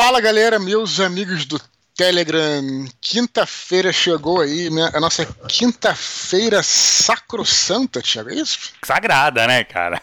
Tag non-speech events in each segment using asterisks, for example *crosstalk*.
Fala galera, meus amigos do Telegram. Quinta-feira chegou aí, minha, a nossa quinta-feira sacrossanta, Thiago, é isso? Sagrada, né, cara?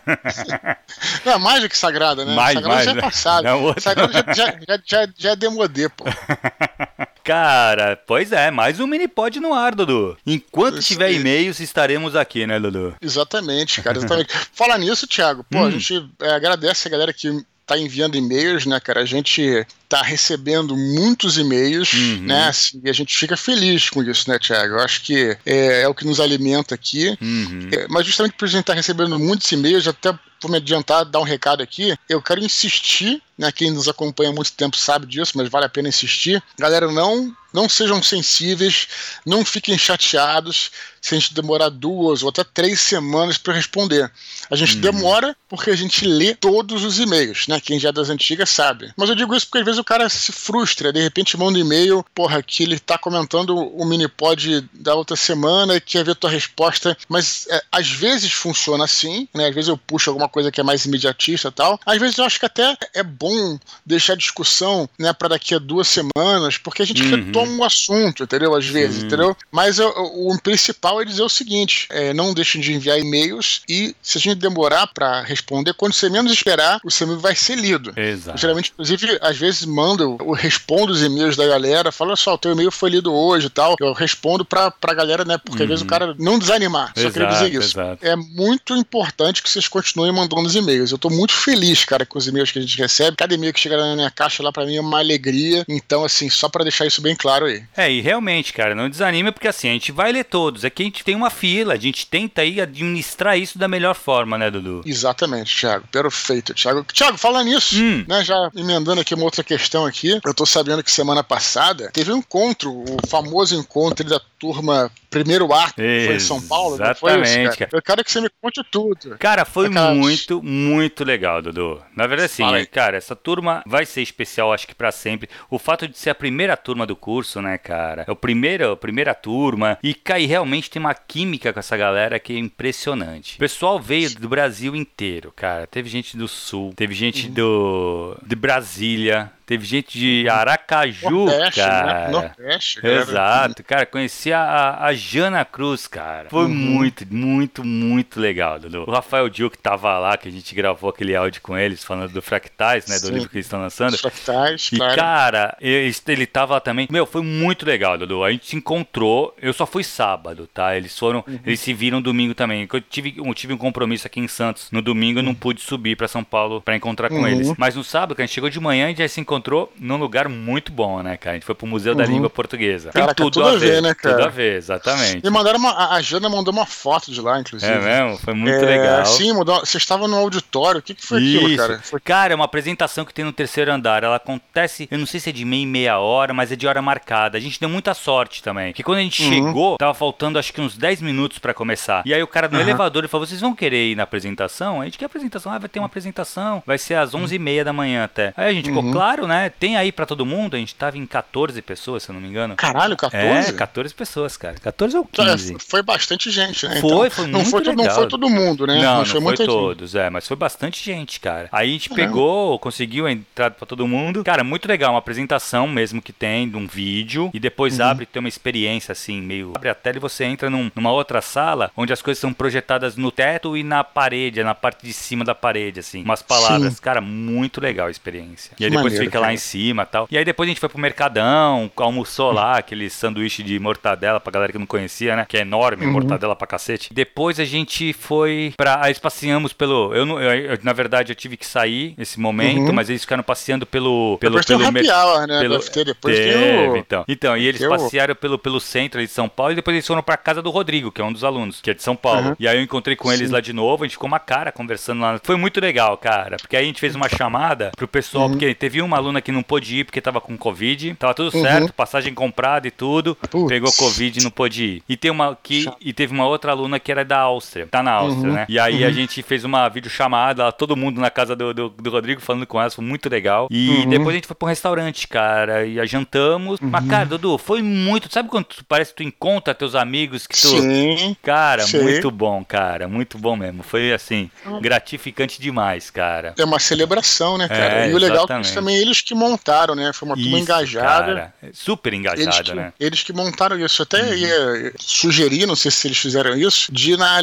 Não, é mais do que sagrada, né? Mais, sagrada mais, já é né? passado. Não, outra- Sagrada já, já, já, já, é demodê, pô. *laughs* Cara, pois é, mais um mini pod no ar, Dudu. Enquanto Isso tiver e-mails, estaremos aqui, né, Dudu? Exatamente, cara, exatamente. Falar nisso, Thiago, pô, Hum. a gente é, agradece a galera que tá enviando e-mails, né, cara? A gente tá recebendo muitos e-mails, Uhum. né? assim, e a gente fica feliz com isso, né, Thiago? Eu acho que é, é o que nos alimenta aqui. Uhum. É, mas justamente por a gente estar recebendo muitos e-mails, até vou me adiantar, dar um recado aqui, eu quero insistir, né, quem nos acompanha há muito tempo sabe disso, mas vale a pena insistir. Galera, não, não sejam sensíveis, não fiquem chateados se a gente demorar duas ou até três semanas para responder. A gente demora porque a gente lê todos os e-mails, né? Quem já é das antigas sabe. Mas eu digo isso porque às vezes o cara se frustra, de repente manda um e-mail, porra, que ele tá comentando o minipod da outra semana e quer ver tua resposta. Mas é, às vezes funciona assim, né? Às vezes eu puxo alguma coisa que é mais imediatista e tal. Às vezes eu acho que até é bom deixar a discussão, né, para daqui a duas semanas, porque a gente Uhum. retoma um assunto, entendeu? Às vezes, Sim. entendeu? Mas eu- o, o principal é dizer o seguinte: é, não deixem de enviar e-mails e se a gente demorar para responder, quando você menos esperar, o seu e-mail vai ser lido. Eu, Exato. geralmente, inclusive, às vezes mando, eu respondo os e-mails da galera, falo, olha só, o teu e-mail foi lido hoje e tal. Eu respondo pra, pra galera, né? Porque às vezes o cara não desanimar. Só queria Exato, dizer isso. exato. É muito importante que vocês continuem mandando os e-mails. Eu tô muito feliz, cara, com os e-mails que a gente recebe. Cada e-mail que chega na minha caixa lá pra mim é uma alegria. Então, assim, só pra deixar isso bem claro aí. É, e realmente, cara, não desanima, porque assim, a gente vai ler todos. Aqui a gente tem uma fila, a gente tenta aí administrar isso da melhor forma, né, Dudu? Exatamente, Thiago. Perfeito, Thiago. Thiago, falando nisso, Hum. né, já emendando aqui uma outra questão aqui, eu tô sabendo que semana passada teve um encontro, o famoso encontro da turma Primeiro A, que foi em São Paulo, não foi isso, Exatamente, cara? cara. Eu quero que você me conte tudo. Cara, foi Aquelas- muito, muito legal, Dudu. Na verdade, aí. cara, essa turma vai ser especial, acho que pra sempre. O fato de ser a primeira turma do curso, né, cara? É o primeiro, a primeira turma. E, cara, e realmente tem uma química com essa galera que é impressionante. O pessoal veio do Brasil inteiro, cara. Teve gente do Sul, teve gente do de Brasília, teve gente de Aracaju, Nordeste, cara. né? Nordeste, cara. Exato, cara, conheci a, a Jana Cruz, cara. Foi Uhum. muito, muito, muito legal, Dudu. O Rafael Dil que tava lá, que a gente gravou aquele áudio com eles, falando do Fractais, né, do Sim. livro que eles estão lançando. Fractais, E, claro. cara, ele, ele tava lá também. Meu, foi muito legal, Dudu. A gente se encontrou. Eu só fui sábado, tá? Eles foram. Uhum. Eles se viram domingo também. Eu tive, eu tive um compromisso aqui em Santos. No domingo eu não pude subir pra São Paulo pra encontrar com Uhum. eles. Mas no sábado, a gente chegou de manhã, gente já se encontrou num lugar muito bom, né, cara? A gente foi pro Museu da Uhum. Língua Portuguesa. Caraca, Tem tudo, tudo a ver, né, cara? Tudo a ver, exatamente. E mandaram uma, a- Jana mandou uma foto de lá, inclusive. É mesmo? Foi muito É, legal. Sim, mandou, você estava no auditório. O que, que foi aquilo, Isso. cara? Foi Cara, é uma apresentação que tem no terceiro andar. Ela acontece, eu não sei se é de meia e meia hora, mas é de hora marcada. A gente deu muita sorte também. Porque quando a gente Uhum. chegou, tava faltando acho que uns 10 minutos pra começar. E aí o cara no Aham. elevador ele falou: vocês vão querer ir na apresentação? A gente quer apresentação. Ah, vai ter uma apresentação. Vai ser às 11 e meia da manhã até. Aí a gente ficou, Uhum. Claro, né? Tem aí pra todo mundo. A gente tava em 14 pessoas, se eu não me engano. Caralho, 14? É, 14 pessoas, cara. 14 ou É, 15. foi bastante gente, né? Foi, então, foi não muito foi, todo- Não legal. foi todo mundo, né? Não, Mas não foi foi muita gente. todos, é, mas foi bastante gente, cara. Aí a gente pegou, conseguiu a entrada pra todo mundo. Cara, muito legal, uma apresentação mesmo que tem, de um vídeo, e depois Uhum. abre, tem uma experiência assim, meio... Abre a tela e você entra num- numa outra sala, onde as coisas são projetadas no teto e na parede, na parte de cima da parede, assim. Umas palavras. Sim. Cara, muito legal a experiência. E aí depois maneiro, fica lá cara. em cima e tal. E aí depois a gente foi pro Mercadão, almoçou lá, aquele sanduíche de mortadela pra galera que não conhecia, né? Que é enorme, Uhum. mortadela pra cacete. Depois a gente foi pra. Aí passeamos pelo. Eu, não, eu- eu- na verdade, eu tive que sair nesse momento, Uhum. mas eles ficaram passeando pelo. pelo Depois tem o pelo happy hour, né? pelo- ter depois tem Teve, o... então. Então, e eles tem o- passearam pelo, pelo centro de São Paulo e depois eles foram pra casa do Rodrigo, que é um dos alunos, que é de São Paulo. Uhum. E aí eu encontrei com eles Sim. lá de novo, a gente ficou uma cara conversando lá. Foi muito legal, cara, porque aí a gente fez uma chamada pro pessoal, Uhum. porque teve uma aluna que não pôde ir porque tava com Covid, tava tudo Uhum. certo, passagem comprada e tudo, Putz. pegou Covid e não pôde ir. E tem uma que e teve uma outra aluna que era da Áustria, tá na Áustria, Uhum. né? E aí a Uhum. gente fez uma videochamada, todo mundo na casa do, do, do Rodrigo falando com ela, foi muito legal. E Uhum. depois a gente foi pra um restaurante, cara, e a jantamos. Mas, cara, Dudu, foi muito. Sabe quando tu, parece que tu encontra teus amigos que tu. Sim. Cara, Sim. muito bom, cara. Muito bom mesmo. Foi assim, gratificante demais, cara. É uma celebração, né, cara? É, e o legal é que também eles eles que montaram, né? Foi uma turma engajada. Cara, super engajada, eles que, né? Eles que montaram isso. Até uhum. ia sugerir, não sei se eles fizeram isso, de ir na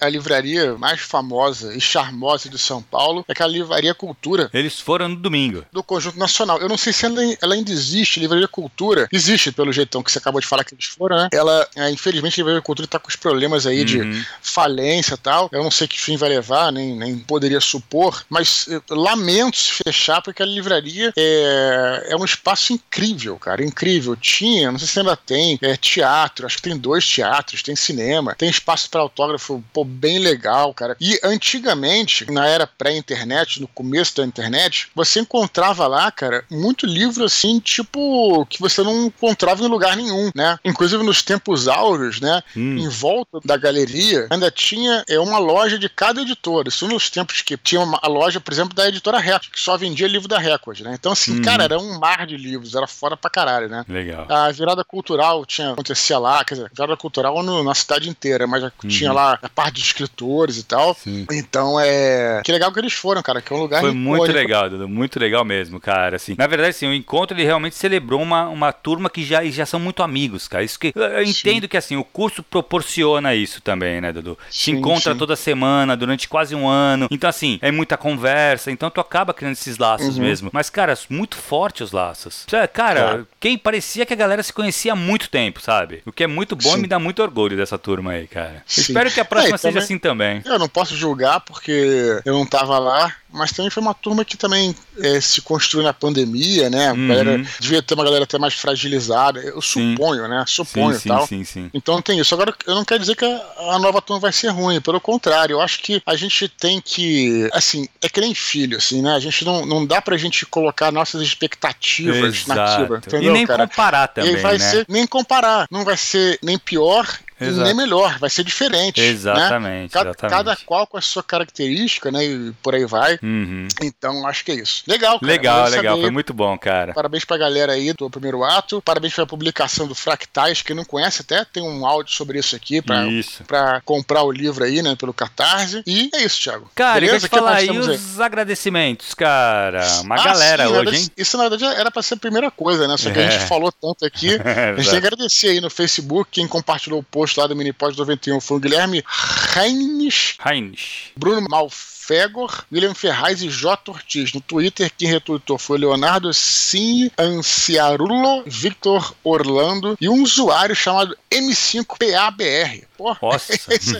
a livraria mais famosa e charmosa de São Paulo, é aquela livraria Cultura. Eles foram no domingo. Do Conjunto Nacional. Eu não sei se ela, ela ainda existe, livraria Cultura. Existe, pelo jeitão que você acabou de falar que eles foram, né? Ela, é, infelizmente, a livraria Cultura tá com os problemas aí uhum. de falência e tal. Eu não sei que fim vai levar, nem, nem poderia supor, mas lamento se fechar porque a livraria é, é um espaço incrível, cara, incrível. Tinha, não sei se ainda tem, é, teatro, acho que tem dois teatros, tem cinema, tem espaço para autógrafo, pô, bem legal, cara. E antigamente, na era pré-internet, no começo da internet, você encontrava lá, cara, muito livro assim, tipo, que você não encontrava em lugar nenhum, né? Inclusive nos tempos áureos, né? Hum. Em volta da galeria, ainda tinha é, uma loja de cada editora. Isso nos tempos que tinha uma, a loja, por exemplo, da editora Record, que só vendia livro da Record, né? Então, assim, hum. cara, era um mar de livros, era fora pra caralho, né? Legal. A virada cultural tinha, acontecia lá, quer dizer, virada cultural no, na cidade inteira, mas uhum. tinha lá a parte de escritores e tal. Sim. Então, é. Que legal que eles foram, cara, que é um lugar. Foi muito legal, Dudu, muito legal mesmo, cara. Assim, na verdade, assim, o encontro ele realmente celebrou uma, uma turma que já, já são muito amigos, cara. Isso que eu entendo sim. que assim, o curso proporciona isso também, né, Dudu? Sim, Se encontra sim. toda semana, durante quase um ano. Então, assim, é muita conversa, então tu acaba criando esses laços uhum. mesmo. Mas, cara, muito forte os laços. Cara, quem parecia que a galera se conhecia há muito tempo, sabe? O que é muito bom e me dá muito orgulho dessa turma aí, cara. Espero que a próxima é, seja também, assim também. Eu não posso julgar porque eu não tava lá, mas também foi uma turma que também é, se construiu na pandemia, né? Uhum. Galera, devia ter uma galera até mais fragilizada. Eu sim. suponho, né? Suponho sim, tal. Sim, sim, Então tem isso. Agora, eu não quero dizer que a, a, nova turma vai ser ruim, pelo contrário, eu acho que a gente tem que. Assim, é que nem filho, assim, né? A gente não, não dá pra gente colocar nossas expectativas Exato. naquilo. Entendeu, e nem cara? comparar também. E vai né? ser, nem comparar. Não vai ser nem pior Exato. nem melhor, vai ser diferente. Né? Exatamente, né? cada, exatamente. cada, qual com a sua característica, né? E por aí vai. Uhum. Então, acho que é isso. Legal, cara. Legal, legal. Foi muito bom, cara. Parabéns pra galera aí do primeiro ato. Parabéns pela publicação do Fractais. Quem não conhece, até tem um áudio sobre isso aqui pra, isso. pra comprar o livro aí, né? Pelo Catarse. E é isso, Thiago. Cara, Beleza? eu falar aí os aí? agradecimentos, cara. Uma ah, galera sim, hoje, hein? Isso, na verdade, era pra ser a primeira coisa, né? Só que é. a gente falou tanto aqui. *laughs* a gente tem que agradecer aí no Facebook quem compartilhou o post lá do Minipod 91 foi o Guilherme Heinz. Heinz. Bruno Malfegor, William Ferraz e J. Ortiz. No Twitter, quem retweetou foi Leonardo Sim Anciarulo, Victor Orlando e um usuário chamado M5PABR. Porra, Nossa. *laughs* Esse,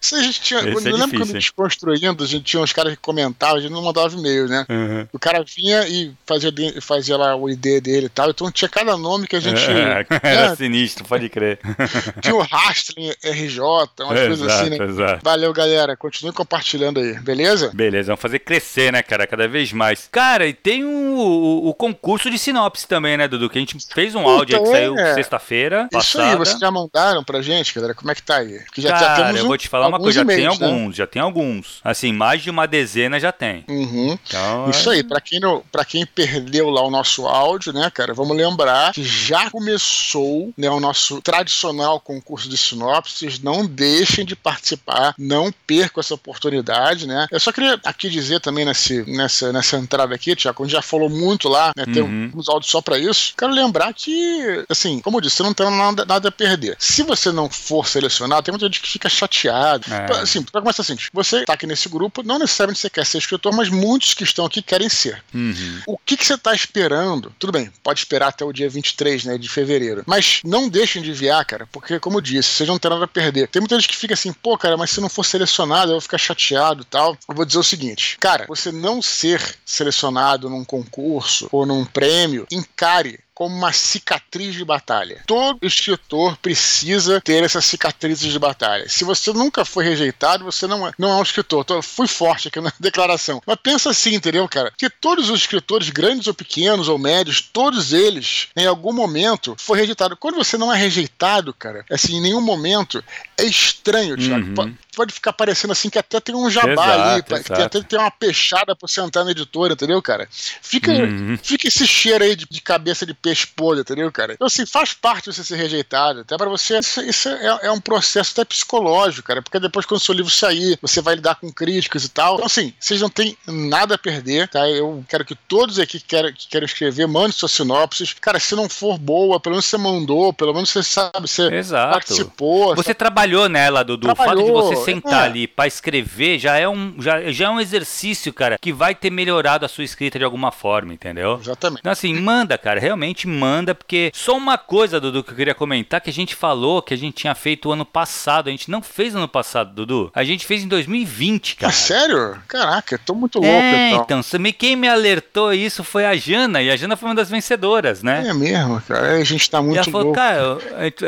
isso a gente tinha. Esse eu é lembro quando a gente construindo, a gente tinha uns caras que comentavam, a gente não mandava e-mail, né? Uhum. O cara vinha e fazia, fazia lá o ID dele e tal, então tinha cada nome que a gente. É, *laughs* era né? sinistro, pode crer. *laughs* Tinha o Rastling RJ, umas é, coisas assim, né? Exato. Valeu, galera. Continue compartilhando aí, beleza? Beleza, vamos fazer crescer, né, cara? Cada vez mais. Cara, e tem um, o, o concurso de sinopse também, né, Dudu? Que a gente fez um áudio aí que saiu é. sexta-feira. Isso aí, vocês já mandaram pra gente, galera? Como é que tá aí? Que já, Cara, já temos eu vou te falar uma coisa, já tem alguns, né? já tem alguns. Assim, mais de uma dezena já tem. Uhum. Então, Isso é... aí, pra quem, não, pra quem perdeu lá o nosso áudio, né, cara, vamos lembrar que já começou né, o nosso tradicional concurso de sinopses. Não deixem de participar, não percam essa oportunidade, né? Eu só queria aqui dizer também nesse, nessa, nessa entrada aqui, Tiago, a gente já falou muito lá, né? Tem uhum. uns áudios só pra isso. Quero lembrar que, assim, como eu disse, você não tem nada, nada a perder. Se você não for selecionado, tem muita gente que fica chateado. É. Assim, pra começar assim, você tá aqui nesse grupo, não necessariamente você quer ser escritor, mas muitos que estão aqui querem ser. Uhum. O que, que você tá esperando? Tudo bem, pode esperar até o dia 23, né, de fevereiro. Mas não deixem de enviar, cara, porque, como eu disse, vocês não tem nada a perder. Tem muita gente que fica assim, pô, cara, mas se não for selecionado, eu vou ficar chateado e tal. Eu vou dizer o seguinte, cara, você não ser selecionado num concurso ou num prêmio, encare como uma cicatriz de batalha. Todo escritor precisa ter essas cicatrizes de batalha. Se você nunca foi rejeitado, você não é, não é um escritor. Tô, fui forte aqui na *laughs* declaração. Mas pensa assim, entendeu, cara? Que todos os escritores, grandes ou pequenos ou médios, todos eles, em algum momento, foi rejeitado. Quando você não é rejeitado, cara, assim, em nenhum momento, é estranho, Thiago. Uhum. Pode ficar parecendo assim que até tem um jabá Exato, ali, que até tem uma peixada pra você entrar na editora, entendeu, cara? Fica, Uhum. fica esse cheiro aí de, de cabeça de peixe podre, entendeu, cara? Então, assim, faz parte você ser rejeitado. Até pra você, isso, isso é, é um processo até psicológico, cara, porque depois quando o seu livro sair, você vai lidar com críticas e tal. Então, assim, vocês não têm nada a perder, tá? Eu quero que todos aqui que querem, que querem escrever, mandem suas sinopses. Cara, se não for boa, pelo menos você mandou, pelo menos você sabe, você Exato. participou. Você trabalhou nela, Dudu. O fato de Trabalhou, você sentar é. ali pra escrever já é, um, já, já é um exercício, cara, que vai ter melhorado a sua escrita de alguma forma, entendeu? Exatamente. Então, assim, manda, cara, realmente manda, porque só uma coisa, Dudu, que eu queria comentar, que a gente falou que a gente tinha feito o ano passado. A gente não fez ano passado, Dudu. A gente fez em 2020, Ah, cara. sério? Caraca, eu tô muito louco, É, então. então, quem me alertou isso foi a Jana, e a Jana foi uma das vencedoras, né? É mesmo, cara. A gente tá E muito ela falou, louco. cara,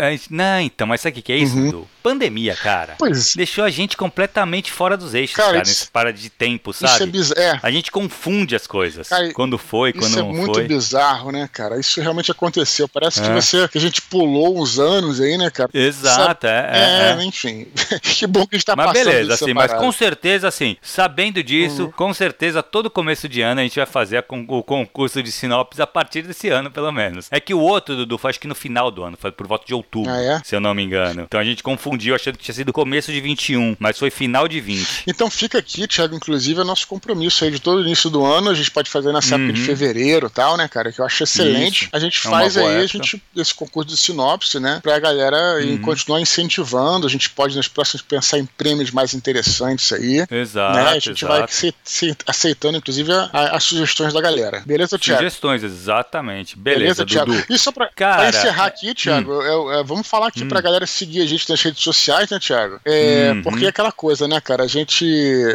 a gente- não, então, mas sabe o que, que é isso, Uhum. Dudu? Pandemia, cara. Pois, Deixou a gente completamente fora dos eixos, Cara, cara, isso- nesse para de tempo, isso é sabe? bizarro. É, A gente confunde as coisas. Cara, quando foi, quando Isso é não muito foi. bizarro, né, cara? Isso realmente aconteceu. Parece que É. você que a gente pulou uns anos aí, né, cara? Exato, é, é, É, é. enfim. *laughs* que bom que a gente tá Mas passando beleza, isso assim, mas com certeza, assim, sabendo disso, Uhum. com certeza, todo começo de ano a gente vai fazer con- o concurso de sinopse a partir desse ano, pelo menos. É que o outro, Dudu, foi acho que no final do ano, foi por volta de outubro, Ah, é? se eu não me engano. Então a gente confundiu, achando que tinha sido começo de 21, mas foi final de 20. Então fica aqui, Thiago, inclusive, é nosso compromisso aí de todo início do ano. A gente pode fazer nessa época de Uhum. fevereiro e tal, né, cara? Que eu acho excelente. Isso. A gente É faz aí a gente, esse concurso de sinopse, né? Pra galera Uhum. continuar incentivando. A gente pode nas próximas pensar em prêmios mais interessantes aí. Exato, né? A gente vai exato. se- se- aceitando, inclusive, a- a- as sugestões da galera. Beleza, Thiago? Sugestões, exatamente. Beleza, Thiago? Dudu. E só pra, Cara, pra encerrar aqui, Thiago, eu- eu- vamos falar aqui pra galera seguir a gente nas redes sociais, né, Thiago? É, Uhum. Porque é aquela coisa, né, cara? A gente,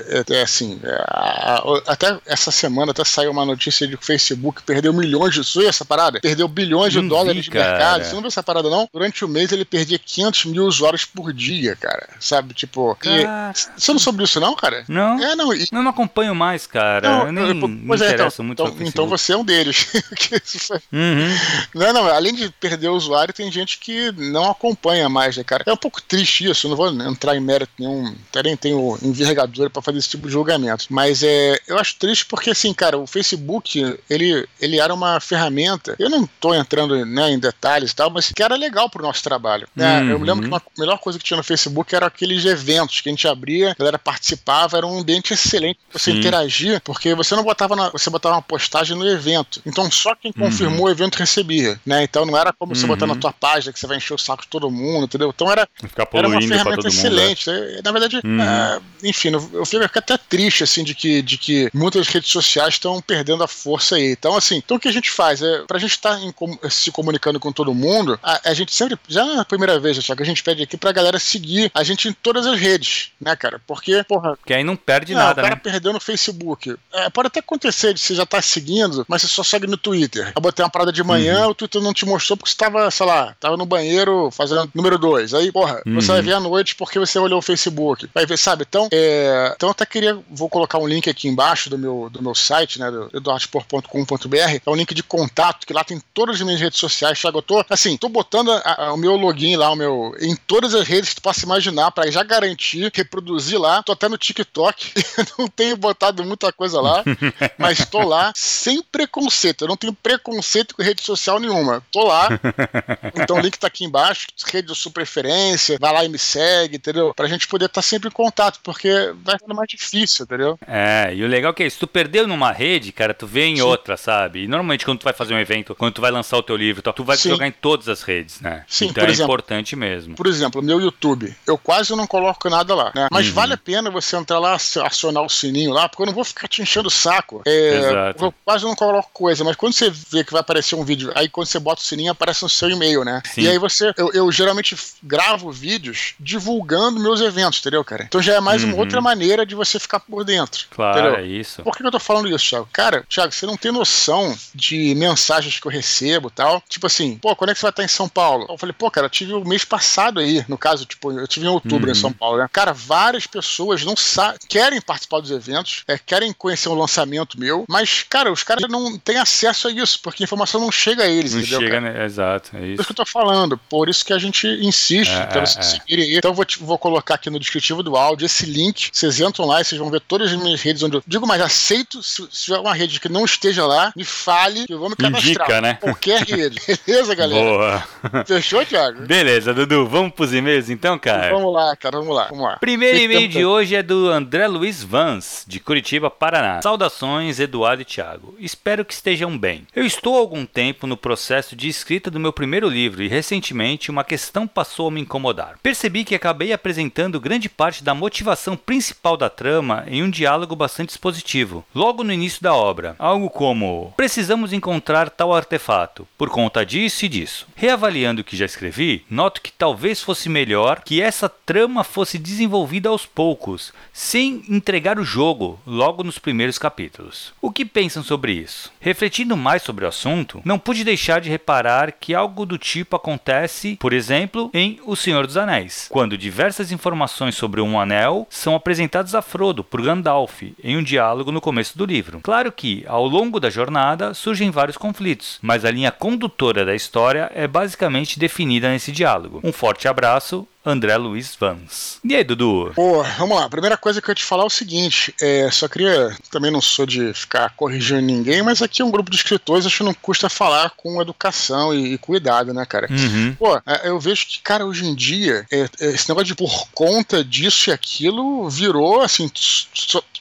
é, é assim, é, a- a- até essa semana até saiu uma notícia de que o Facebook perdeu milhões de. Isso essa parada? Perdeu bilhões de dólares vi, de mercado. Você não viu essa parada, não? Durante o mês ele perdia 500 mil usuários por dia, cara. Sabe? Tipo. e- você não soube disso, não, cara? Não, É, não. E, eu não acompanho mais, cara. não, eu nem eu- me pois é, então, muito então, então você é um deles. *laughs* Uhum. Não, não, além de perder o usuário, tem gente que não acompanha mais, né, cara? É um pouco triste isso, não vou entrar em mérito nenhum, até nem tenho envergadura pra fazer esse tipo de julgamento. Mas é, eu acho triste porque, assim, cara, o Facebook, ele, ele era uma ferramenta, eu não tô entrando né, em detalhes e tal, mas que era legal pro nosso trabalho. né? Eu me lembro que uma- a melhor coisa que tinha no Facebook era aqueles eventos que a gente abria, a galera participava, era um ambiente excelente pra você Sim. interagir, porque você não botava na- você botava uma postagem no evento. Então só quem confirmou o evento recebia, né? Então não era como você Uhum. botar na tua página que você vai encher o saco de todo mundo, entendeu? Então era, era uma ferramenta todo mundo. excelente. É, Na verdade, Uhum. é, enfim, eu fico até triste assim de que, de que muitas redes sociais estão perdendo a força aí. Então assim, então o que a gente faz é pra gente estar se comunicando com todo mundo, a, a gente sempre já na primeira vez, só que a gente pede aqui pra galera seguir a gente em todas as redes, né, cara? Porque, porra, Que aí não perde não, nada, o cara né? perdeu no Facebook. É, pode até acontecer de você já tá seguindo, mas você só segue no Twitter. Eu botei uma parada de manhã, Uhum. o Twitter não te mostrou porque você tava, sei lá, tava no banheiro fazendo número 2. Aí, porra, Uhum. você vai ver à noite porque você olhou o Facebook. Vai ver, sabe? Então, é, então eu até queria, vou colocar um link aqui embaixo do meu, do meu site, né, do eduardspor.com.br, é um link de contato, que lá tem todas as minhas redes sociais, Thiago, eu tô, assim, tô botando a- a- o meu login lá, o meu, em todas as redes que tu possa imaginar, pra já garantir, reproduzir lá, tô até no TikTok, *laughs* não tenho botado muita coisa lá, *laughs* mas tô lá sem preconceito, eu não tenho preconceito com rede social nenhuma, tô lá, *laughs* então o link tá aqui embaixo, rede de sua preferência, vai lá e me segue, entendeu? Pra gente poder estar sempre em contato, porque vai sendo mais difícil, entendeu? É, e o legal é que é isso, tu perdeu numa rede, cara, tu vê em Sim. outra, sabe? E normalmente quando tu vai fazer um evento, quando tu vai lançar o teu livro, tu vai Sim. jogar em todas as redes, né? Sim, então por é exemplo. importante mesmo. Por exemplo, meu YouTube, eu quase não coloco nada lá, né? Mas Uhum. vale a pena você entrar lá, acionar o sininho lá, porque eu não vou ficar te enchendo o saco. É, Exato. Eu quase não coloco coisa, mas quando você vê que vai aparecer um vídeo, aí quando você bota o sininho, aparece no seu e-mail, né? Sim. E aí você, eu, eu geralmente gravo vídeos divulgando meus eventos, entendeu, cara? Então já é mais uma Uhum. outra maneira de você ficar por dentro. Claro, entendeu? é isso. Por que eu tô falando isso, Thiago? Cara, Thiago, você não tem noção de mensagens que eu recebo e tal. Tipo assim, pô, quando é que você vai estar em São Paulo? Eu falei, pô, cara, eu tive o mês passado aí, no caso, tipo, eu tive em outubro Uhum. em São Paulo, né? Cara, várias pessoas não sa querem participar dos eventos, é, querem conhecer um lançamento meu, mas, cara, os caras não têm acesso a isso, porque a informação não chega a eles, Não entendeu? chega, né? Exato, é isso isso. que eu tô falando, por isso que a gente insiste É, pra é, vocês é. seguirem aí. Então eu vou, te- vou colocar aqui no descritivo do áudio esse link. Vocês entram lá e vocês vão ver todas as minhas redes onde eu digo, mas aceito. Se, se tiver uma rede que não esteja lá, me fale que eu vou me cadastrar. Indica, né? Qualquer *laughs* rede. Beleza, galera? Boa. Fechou, Thiago? Beleza, Dudu. Vamos pros e-mails então, cara? Vamos lá, cara. Vamos lá. Vamos lá. Primeiro e-mail de hoje é do André Luiz Vans, de Curitiba, Paraná. Saudações, Eduardo e Thiago. Espero que estejam bem. Eu estou há algum tempo no processo de escrita do meu primeiro livro e recentemente uma questão passou a me incomodar. Percebi que acabei apresentando grande parte da motivação principal da trama em um diálogo bastante expositivo, logo no início da obra. Algo como: Precisamos encontrar tal artefato, por conta disso e disso. Reavaliando o que já escrevi, noto que talvez fosse melhor que essa trama fosse desenvolvida aos poucos, sem entregar o jogo logo nos primeiros capítulos. O que pensam sobre isso? Refletindo mais sobre o assunto, não pude deixar de reparar que algo do tipo acontece, por exemplo, em O Senhor dos Anéis, quando diversas informações sobre um anel são apresentadas a Frodo por Gandalf em um diálogo no começo do livro. Claro que, ao longo da jornada, surgem vários conflitos, mas a linha condutora da história é basicamente definida nesse diálogo. Um forte abraço André Luiz Vans. E aí, Dudu? Pô, vamos lá. A primeira coisa que eu ia te falar é o seguinte: é, só queria. Também não sou de ficar corrigindo ninguém, mas aqui é um grupo de escritores, acho que não custa falar com educação e, e cuidado, né, cara? Uhum. Pô, é, eu vejo que, cara, hoje em dia, é, é, esse negócio de por conta disso e aquilo virou assim.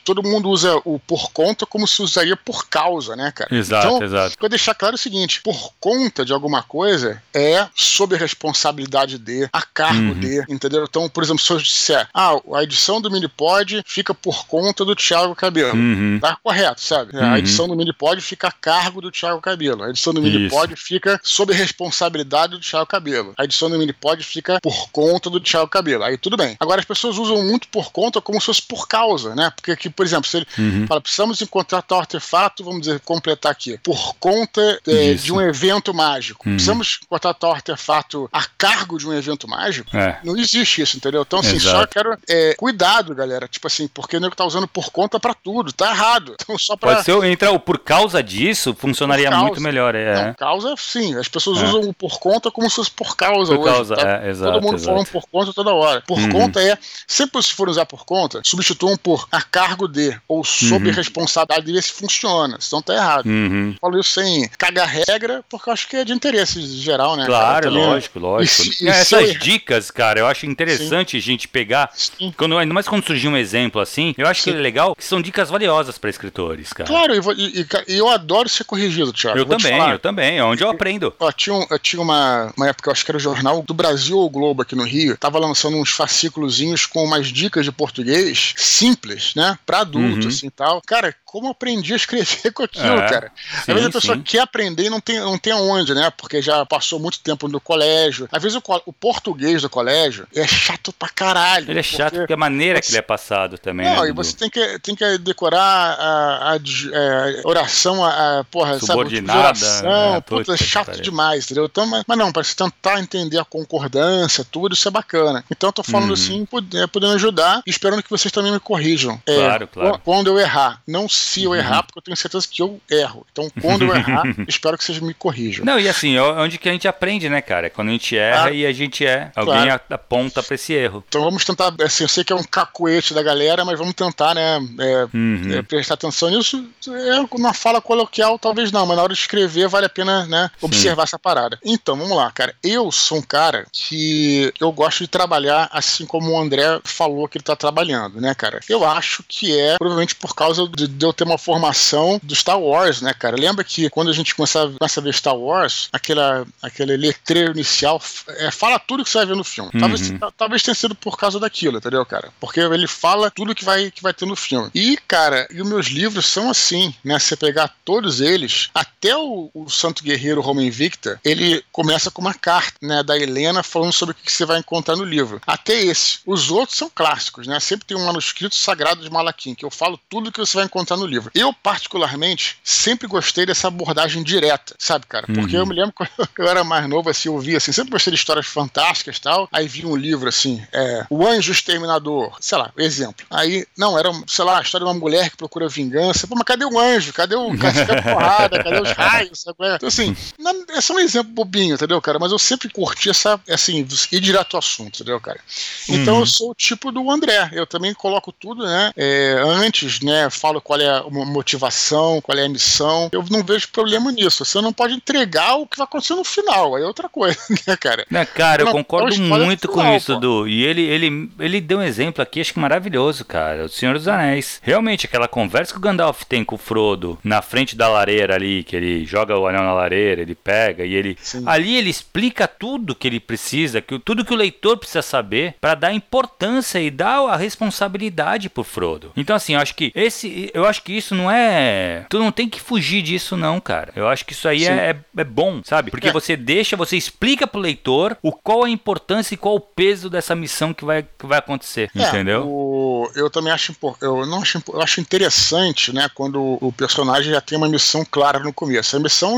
Todo mundo usa o por conta como se usaria por causa, né, cara? Exato, então, exato. Eu deixar claro o seguinte: por conta de alguma coisa é sob a responsabilidade de, a cargo Uhum. de, entendeu? Então, por exemplo, se eu disser, ah, a edição do Minipod fica por conta do Thiago Cabelo. Uhum. Tá correto, sabe? Uhum. A edição do Minipod fica a cargo do Thiago Cabelo. A edição do Minipod fica sob responsabilidade do Thiago Cabelo. A edição do Minipod fica por conta do Thiago Cabelo. Aí tudo bem. Agora as pessoas usam muito por conta como se fosse por causa, né? Porque aqui, por exemplo, se ele Uhum. fala, precisamos encontrar tal artefato, vamos dizer, completar aqui, por conta é, de um evento mágico. Uhum. Precisamos encontrar tal artefato a cargo de um evento mágico. É. Não existe isso, entendeu? Então, assim, Exato. só quero é, cuidado, galera. Tipo assim, porque o nego tá usando por conta pra tudo. Tá errado. Então, só pra. Pode ser, entrar o por causa disso, funcionaria causa. muito melhor. É. Não, causa, sim. As pessoas É. usam o por conta como se fosse por causa Por hoje. causa, tá? é, exato, Todo mundo exato. falando por conta toda hora. Por Uhum. conta é. Sempre se for usar por conta, substituam por a cargo de ou sob Uhum. responsabilidade de ver se funciona. Senão tá errado. Uhum. Falo isso sem cagar regra, porque eu acho que é de interesse geral, né? cara? Claro, Também- lógico, lógico. E e Essas eu dicas, cara, eu acho interessante a gente pegar. Sim. Quando, ainda mais quando surgir um exemplo assim, eu acho que Sim. é legal que são dicas valiosas para escritores, cara. Claro, e, cara, eu adoro ser corrigido, Thiago. eu te também, eu também. É onde eu aprendo. Ó, tinha, um- eu tinha uma, uma época, eu acho que era o jornal do Brasil ou Globo aqui no Rio, tava lançando uns fascículozinhos com umas dicas de português simples, né? Pra adulto, Uhum. assim e tal. Cara, como aprendi a escrever *laughs* com aquilo, É, cara? sim, Às vezes a pessoa sim. quer aprender e não tem, não tem aonde, né? Porque já passou muito tempo no colégio. Às vezes o, o português do colégio é chato pra caralho. Ele é chato porque a maneira que ele é passado também, Não, né, e você tem que, tem que decorar a, a de- é, oração, a, a porra, sabe? tipo Subordinada, oração. né? Puta, é chato demais, entendeu? Então, mas, mas não, para você tentar entender a concordância, tudo, isso é bacana. Então eu tô falando Uhum. assim, é, podendo ajudar esperando que vocês também me corrijam. É, Claro, claro. qu- Quando eu errar. Não se eu errar, porque eu tenho certeza que eu erro. Então, quando eu errar, *laughs* espero que vocês me corrijam. Não, e assim, é onde que a gente aprende, né, cara? Quando a gente erra Claro. e a gente é. Alguém Claro. aponta pra esse erro. Então vamos tentar, assim, eu sei que é um cacuete da galera, mas vamos tentar, né, é, Uhum. é, prestar atenção nisso. É uma fala coloquial, talvez não, mas na hora de escrever vale a pena, né, observar essa parada. Então, vamos lá, cara. Eu sou um cara que eu gosto de trabalhar assim como o André falou que ele tá trabalhando, né, cara? Eu acho que é provavelmente por causa de, de eu ter uma formação do Star Wars, né, cara? Lembra que quando a gente começa, começa a ver Star Wars, aquela, aquele letreiro inicial é, fala tudo que você vai ver no filme. Talvez, Uhum. ta- talvez tenha sido por causa daquilo, entendeu, cara? Porque ele fala tudo que vai, que vai ter no filme. E, cara, e os meus livros são assim, né? Se você pegar todos eles, até o, o Santo Guerreiro Roma Invicta, ele começa com uma carta, né, da Helena falando sobre o que você vai encontrar no livro. Até esse. Os outros são clássicos, né? Sempre tem um manuscrito sagrado de Malaquim, que eu falo tudo que você vai encontrar no livro. Eu, particularmente, sempre gostei dessa abordagem direta, sabe, cara? Porque uhum. eu me lembro quando *laughs* eu era mais novo, assim, eu via, assim, sempre gostei de histórias fantásticas e tal. Aí vi um livro, assim, é, O Anjo Exterminador, sei lá, exemplo. Aí, não, era, sei lá, a história de uma mulher que procura vingança. Pô, mas cadê o anjo? Cadê o. Cadê a *laughs* porrada? Cadê os raios? Sabe? Então, assim, *laughs* não, é só um exemplo bobinho, entendeu, cara? Mas eu sempre curti essa, assim, ir direto ao assunto, entendeu, cara? Então uhum. eu sou o tipo do André. Eu também coloco tudo, né? É, antes, né? Falo qual é a motivação, qual é a missão. Eu não vejo problema nisso. Você não pode entregar o que vai acontecer no final. Aí é outra coisa, *laughs* né, cara? Né, cara, eu, eu concordo muito com isso, Du. E ele, ele, ele deu um exemplo aqui, acho que maravilhoso, cara. O Senhor dos Anéis. Realmente, aquela conversa que o Gandalf tem com o Frodo na frente da lareira ali, que ele joga o anel na lareira, ele pega e ele. Sim. Ali ele explica tudo que ele precisa, que, tudo que o leitor precisa saber para dar importância e dar a responsabilidade pro Frodo. Então, assim, eu acho que esse. Eu acho que isso não é. Tu não tem que fugir disso, não, cara. Eu acho que isso aí é, é, é, bom, sabe? Porque é. você deixa, você explica pro leitor o qual a importância e qual o peso dessa missão que vai, que vai acontecer. É, entendeu? O, eu também acho eu não acho, eu acho interessante, né, quando o personagem já tem uma missão clara no começo. A missão,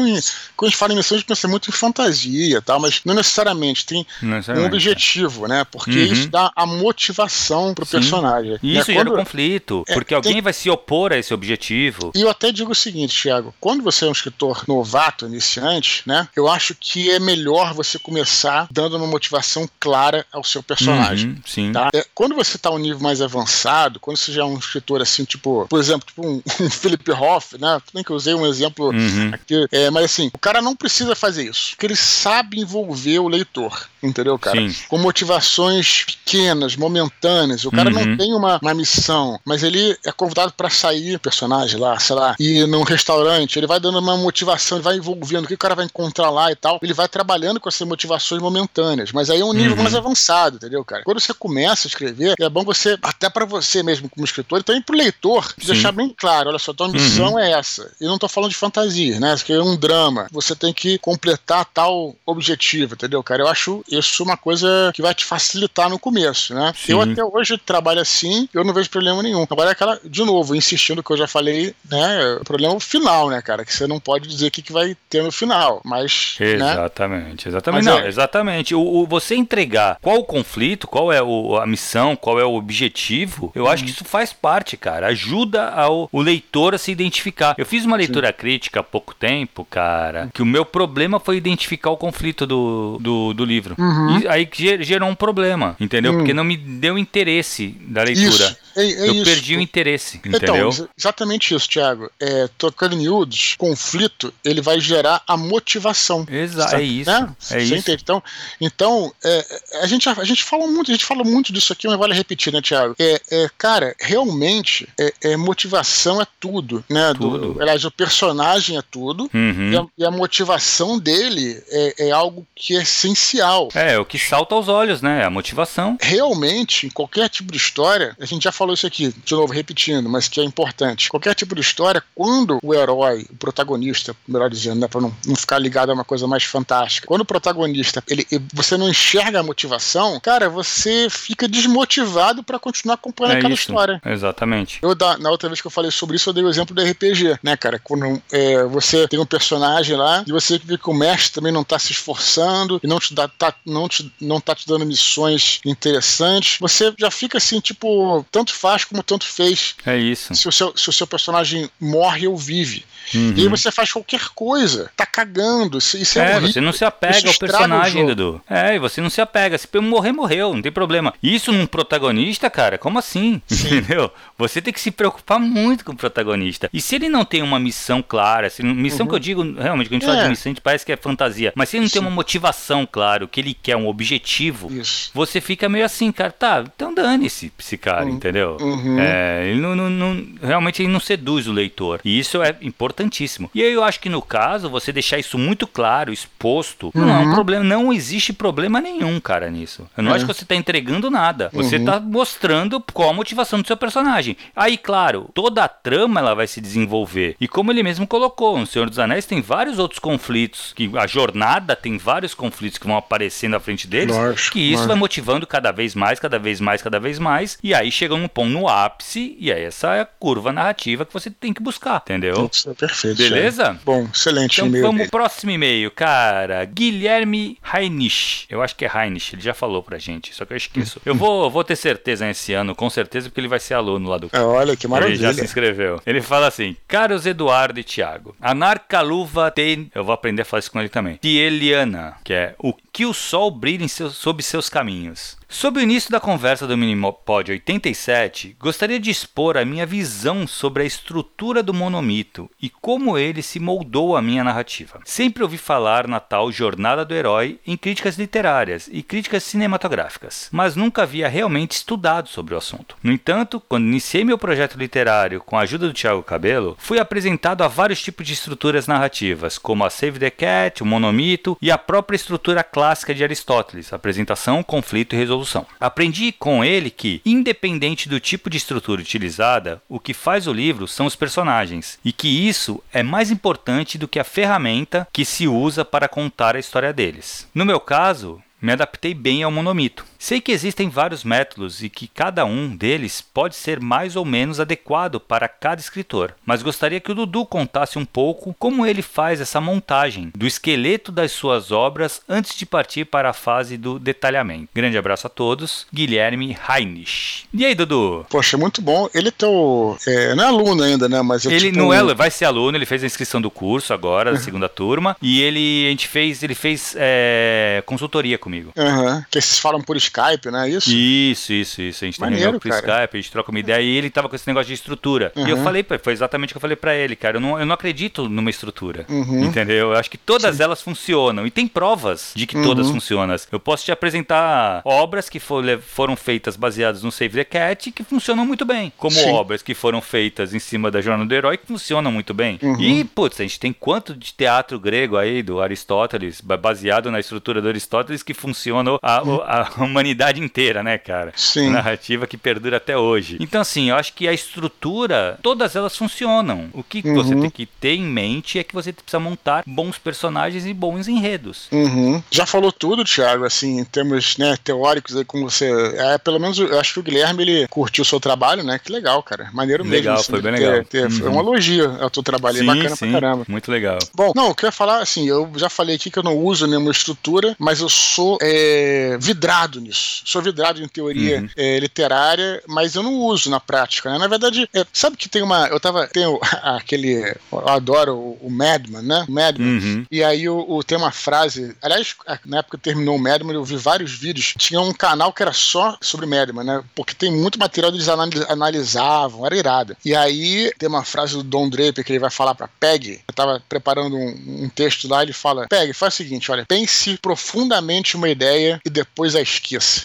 quando a gente fala em missão, a gente pensa muito em fantasia, tal, mas não necessariamente tem necessariamente. um objetivo, né? Porque uhum. isso dá a motivação pro Sim. personagem. E né? isso quando, gera conflito, é, porque alguém tem... vai se opor a esse objetivo. E eu até digo o seguinte, Thiago, quando você é um escritor novato, iniciante, né? Eu acho que é melhor você começar dando uma motivação clara ao seu personagem. Uhum, sim. Tá? É, quando você tá um nível mais avançado, quando você já é um escritor assim, tipo, por exemplo, tipo um, *laughs* um Philip Hoff, né? Nem que eu usei um exemplo uhum. aqui. É, mas assim, o cara não precisa fazer isso. Porque ele sabe envolver o leitor. Entendeu, cara? Sim. Com motivações pequenas, momentâneas. O cara uhum. não tem uma, uma missão, mas ele é convidado para sair, personagem lá, sei lá, e num restaurante, ele vai dando uma motivação, ele vai envolvendo o que o cara vai encontrar lá e tal. Ele vai trabalhando com essas motivações momentâneas. Mas aí é um nível uhum. mais avançado, entendeu, cara? Quando você começa a escrever, é bom você, até para você mesmo como escritor, e também pro leitor, deixar bem claro: olha só, tua missão uhum. é essa. E não tô falando de fantasia, né? Isso aqui é um drama. Você tem que completar tal objetivo, entendeu, cara? Eu acho isso uma coisa que vai te facilitar no começo, né? Sim. Eu até hoje trabalho assim, eu não vejo problema nenhum. Agora é aquela, de novo, insistindo que eu já falei, né? O problema é o final, né, cara? Que você não pode dizer o que, que vai ter no final, mas. Né? Exatamente, né? exatamente. Mas não, é... exatamente. O, o, você entregar qual o conflito, qual é o, a missão, qual é o objetivo, eu acho que isso faz parte, cara. Ajuda ao, o leitor a se identificar. Eu fiz uma leitura Sim. crítica há pouco tempo, cara, que o meu problema foi identificar o conflito do, do, do livro. Uhum. E aí gerou um problema, entendeu? Hum. Porque não me deu interesse da leitura. Isso. É, é eu isso. perdi o interesse, então, entendeu? Então, exatamente isso, Thiago. É, tocando em miúdos, conflito, ele vai gerar a motivação. Exato, é isso. Né? É isso. Então, então é, a, gente, a gente fala muito, a gente fala muito disso aqui, mas vale repetir, né, Thiago? É, é cara, realmente, é, é, motivação é tudo, né? Tudo. Do, aliás, o personagem é tudo, uhum. e, a, e, a, motivação dele é, é algo que é essencial. É, o que salta aos olhos, né? A motivação. Realmente, em qualquer tipo de história, a gente já falou isso aqui, de novo, repetindo, mas que é importante. Qualquer tipo de história, quando o herói, o protagonista, melhor dizendo, né, para não, não ficar ligado a uma coisa mais fantástica, quando o protagonista, ele, você não enxerga a motivação, cara, você fica desmotivado para continuar acompanhando é aquela isso. história. Exatamente. Eu, da, na outra vez que eu falei sobre isso, eu dei o exemplo do RPG, né, cara? Quando é, você tem um personagem lá e você vê que o mestre também não tá se esforçando e não te dá, tá, não, te, não tá te dando missões interessantes, você já fica assim, tipo, tanto tanto faz como tanto fez. É isso. Se o seu, se o seu personagem morre ou vive. Uhum. E aí você faz qualquer coisa. Tá cagando. Isso, é, é horrível. você não se apega ao personagem, Dudu. É, e você não se apega. Se morrer, morreu, não tem problema. Isso num protagonista, cara, como assim? Sim. *laughs* Entendeu? Você tem que se preocupar muito com o protagonista. E se ele não tem uma missão clara, se, missão uhum. que eu digo, realmente, quando a gente é. fala de é. missão, a gente parece que é fantasia. Mas se ele não Sim. tem uma motivação, claro, que ele quer um objetivo, Isso. você fica meio assim, cara, tá, então dane-se esse cara, uhum. entendeu? Uhum. É, ele não, não, não, realmente ele não seduz o leitor. E isso é importantíssimo. E aí eu acho que no caso, você deixar isso muito claro, exposto, uhum. não é um uhum. problema, não existe problema nenhum, cara, nisso. Eu não é. acho que você tá entregando nada. Você uhum. tá mostrando qual a motivação do seu personagem. Aí, claro, toda a trama ela vai se desenvolver. E como ele mesmo colocou, no Senhor dos Anéis tem vários outros conflitos, que a jornada tem vários conflitos que vão aparecendo à frente deles, que isso vai motivando cada vez mais, cada vez mais, cada vez mais, e aí chega um interrompam no ápice, e é essa curva narrativa que você tem que buscar, entendeu? Isso é perfeito. Beleza? Bom, excelente então, e-mail. Vamos dele. pro próximo e-mail, cara. Guilherme Heinrich. Eu acho que é Heinrich, ele já falou pra gente, só que eu esqueço. eu vou, vou ter certeza esse ano, com certeza, porque ele vai ser aluno lá do É, olha que maravilha. ele já se inscreveu. Ele fala assim: Caros Eduardo e Thiago, Anarcaluva tem. Eu vou aprender a falar isso com ele também. Tieliana, que é o que o sol brilhe em seu- sob seus caminhos. Sob o início da conversa do Minipod 87, gostaria de expor a minha visão sobre a estrutura do monomito e como ele se moldou a minha narrativa. Sempre ouvi falar na tal jornada do herói em críticas literárias e críticas cinematográficas, mas nunca havia realmente estudado sobre o assunto. No entanto, quando iniciei meu projeto literário com a ajuda do Thiago Cabelo, fui apresentado a vários tipos de estruturas narrativas, como a Save the Cat, o monomito e a própria estrutura clássica de Aristóteles, apresentação, conflito e resolução. Aprendi com ele que, independente do tipo de estrutura utilizada, o que faz o livro são os personagens, e que isso é mais importante do que a ferramenta que se usa para contar a história deles. No meu caso, me adaptei bem ao monomito. Sei que existem vários métodos e que cada um deles pode ser mais ou menos adequado para cada escritor, mas gostaria que o Dudu contasse um pouco como ele faz essa montagem do esqueleto das suas obras antes de partir para a fase do detalhamento. Grande abraço a todos, Guilherme Heinrich. E aí, Dudu? Poxa, muito bom. Ele é teu. É, não é aluno ainda, né? Mas é Ele tipo não é, vai ser aluno, ele fez a inscrição do curso agora, da segunda turma, e ele a gente fez, ele fez é, consultoria comigo. Aham. Que vocês falam por Skype, né? Isso? Isso, isso, isso. A gente tem Maneiro, reunião por cara. Skype, a gente troca uma ideia e ele tava com esse negócio de estrutura. E eu Uhum. falei, foi exatamente o que eu falei pra ele, cara. Eu não, eu não acredito numa estrutura. Uhum. Entendeu? Eu acho que todas elas funcionam. E tem provas de que todas Uhum. funcionam. Eu posso te apresentar obras que for- foram feitas baseadas no Save the Cat que funcionam muito bem. Como Sim. obras que foram feitas em cima da Jornada do Herói que funcionam muito bem. Uhum. E, putz, a gente tem quanto de teatro grego aí, do Aristóteles, ba- baseado na estrutura do Aristóteles, que funcionou a, o- a humanidade inteira, né, cara? Sim. Narrativa que perdura até hoje. Então, assim, eu acho que a estrutura, todas elas funcionam. O que Uhum. você tem que ter em mente é que você precisa montar bons personagens e bons enredos. Uhum. Já falou tudo, Thiago, assim, em termos né, teóricos aí, como você. É, pelo menos eu acho que o Guilherme ele curtiu o seu trabalho, né? Que legal, cara. Maneiro Legal, mesmo. foi bem ter- legal. ter- Foi Uhum. um elogio ao teu trabalho, é bacana pra caramba. muito legal. Bom, não, eu queria falar assim, eu já falei aqui que eu não uso nenhuma estrutura, mas eu sou é, vidrado nisso. Sou vidrado em teoria Uhum. é, literária, mas eu não uso na prática, né? Na verdade, é, sabe que tem uma. Eu tava. Tem o- *laughs* aquele. Eu adoro o, o Madman, né? O Madman. Uhum. E aí o, o- tem uma frase. Aliás, na época que terminou o Madman, eu vi vários vídeos. Tinha um canal que era só sobre Madman, né? Porque tem muito material que eles anali- analisavam, era irado. E aí tem uma frase do Don Draper que ele vai falar pra Peg. Eu tava preparando um, um texto lá, ele fala: Peg, faz o seguinte: olha, pense profundamente uma ideia e depois a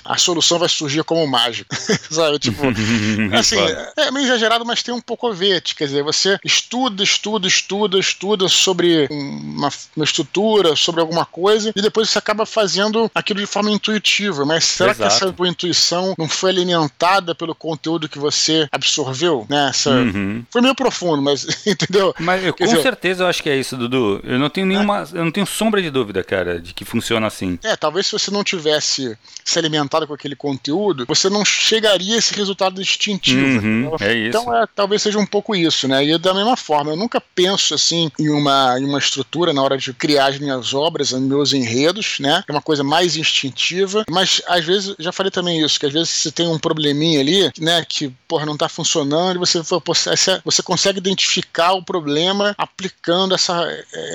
A solução vai surgir como mágico. *laughs* Sabe? Tipo. *laughs* Assim, Foda. é meio exagerado, mas tem um pouco a ver. Quer dizer, você estuda, estuda, estuda, estuda sobre uma, uma estrutura, sobre alguma coisa, e depois você acaba fazendo aquilo de forma intuitiva. Mas será que Exato. essa tua intuição não foi alimentada pelo conteúdo que você absorveu? Né? Essa- Uhum. Foi meio profundo, mas *laughs* entendeu? Mas eu, com dizer- certeza eu acho que é isso, Dudu. Eu não tenho nenhuma. Eu não tenho sombra de dúvida, cara, de que funciona assim. É, talvez se você não tivesse se alimentado com aquele conteúdo, você não chegaria a esse resultado instintivo. Uhum, é. Então, é, talvez seja um pouco isso, né? E da mesma forma, eu nunca penso assim em uma, em uma estrutura na hora de criar as minhas obras, os meus enredos, né? É uma coisa mais instintiva, mas às vezes, já falei também isso, que às vezes você tem um probleminha ali, né? Que, porra, não tá funcionando, e você, pô, você, consegue identificar o problema aplicando essa,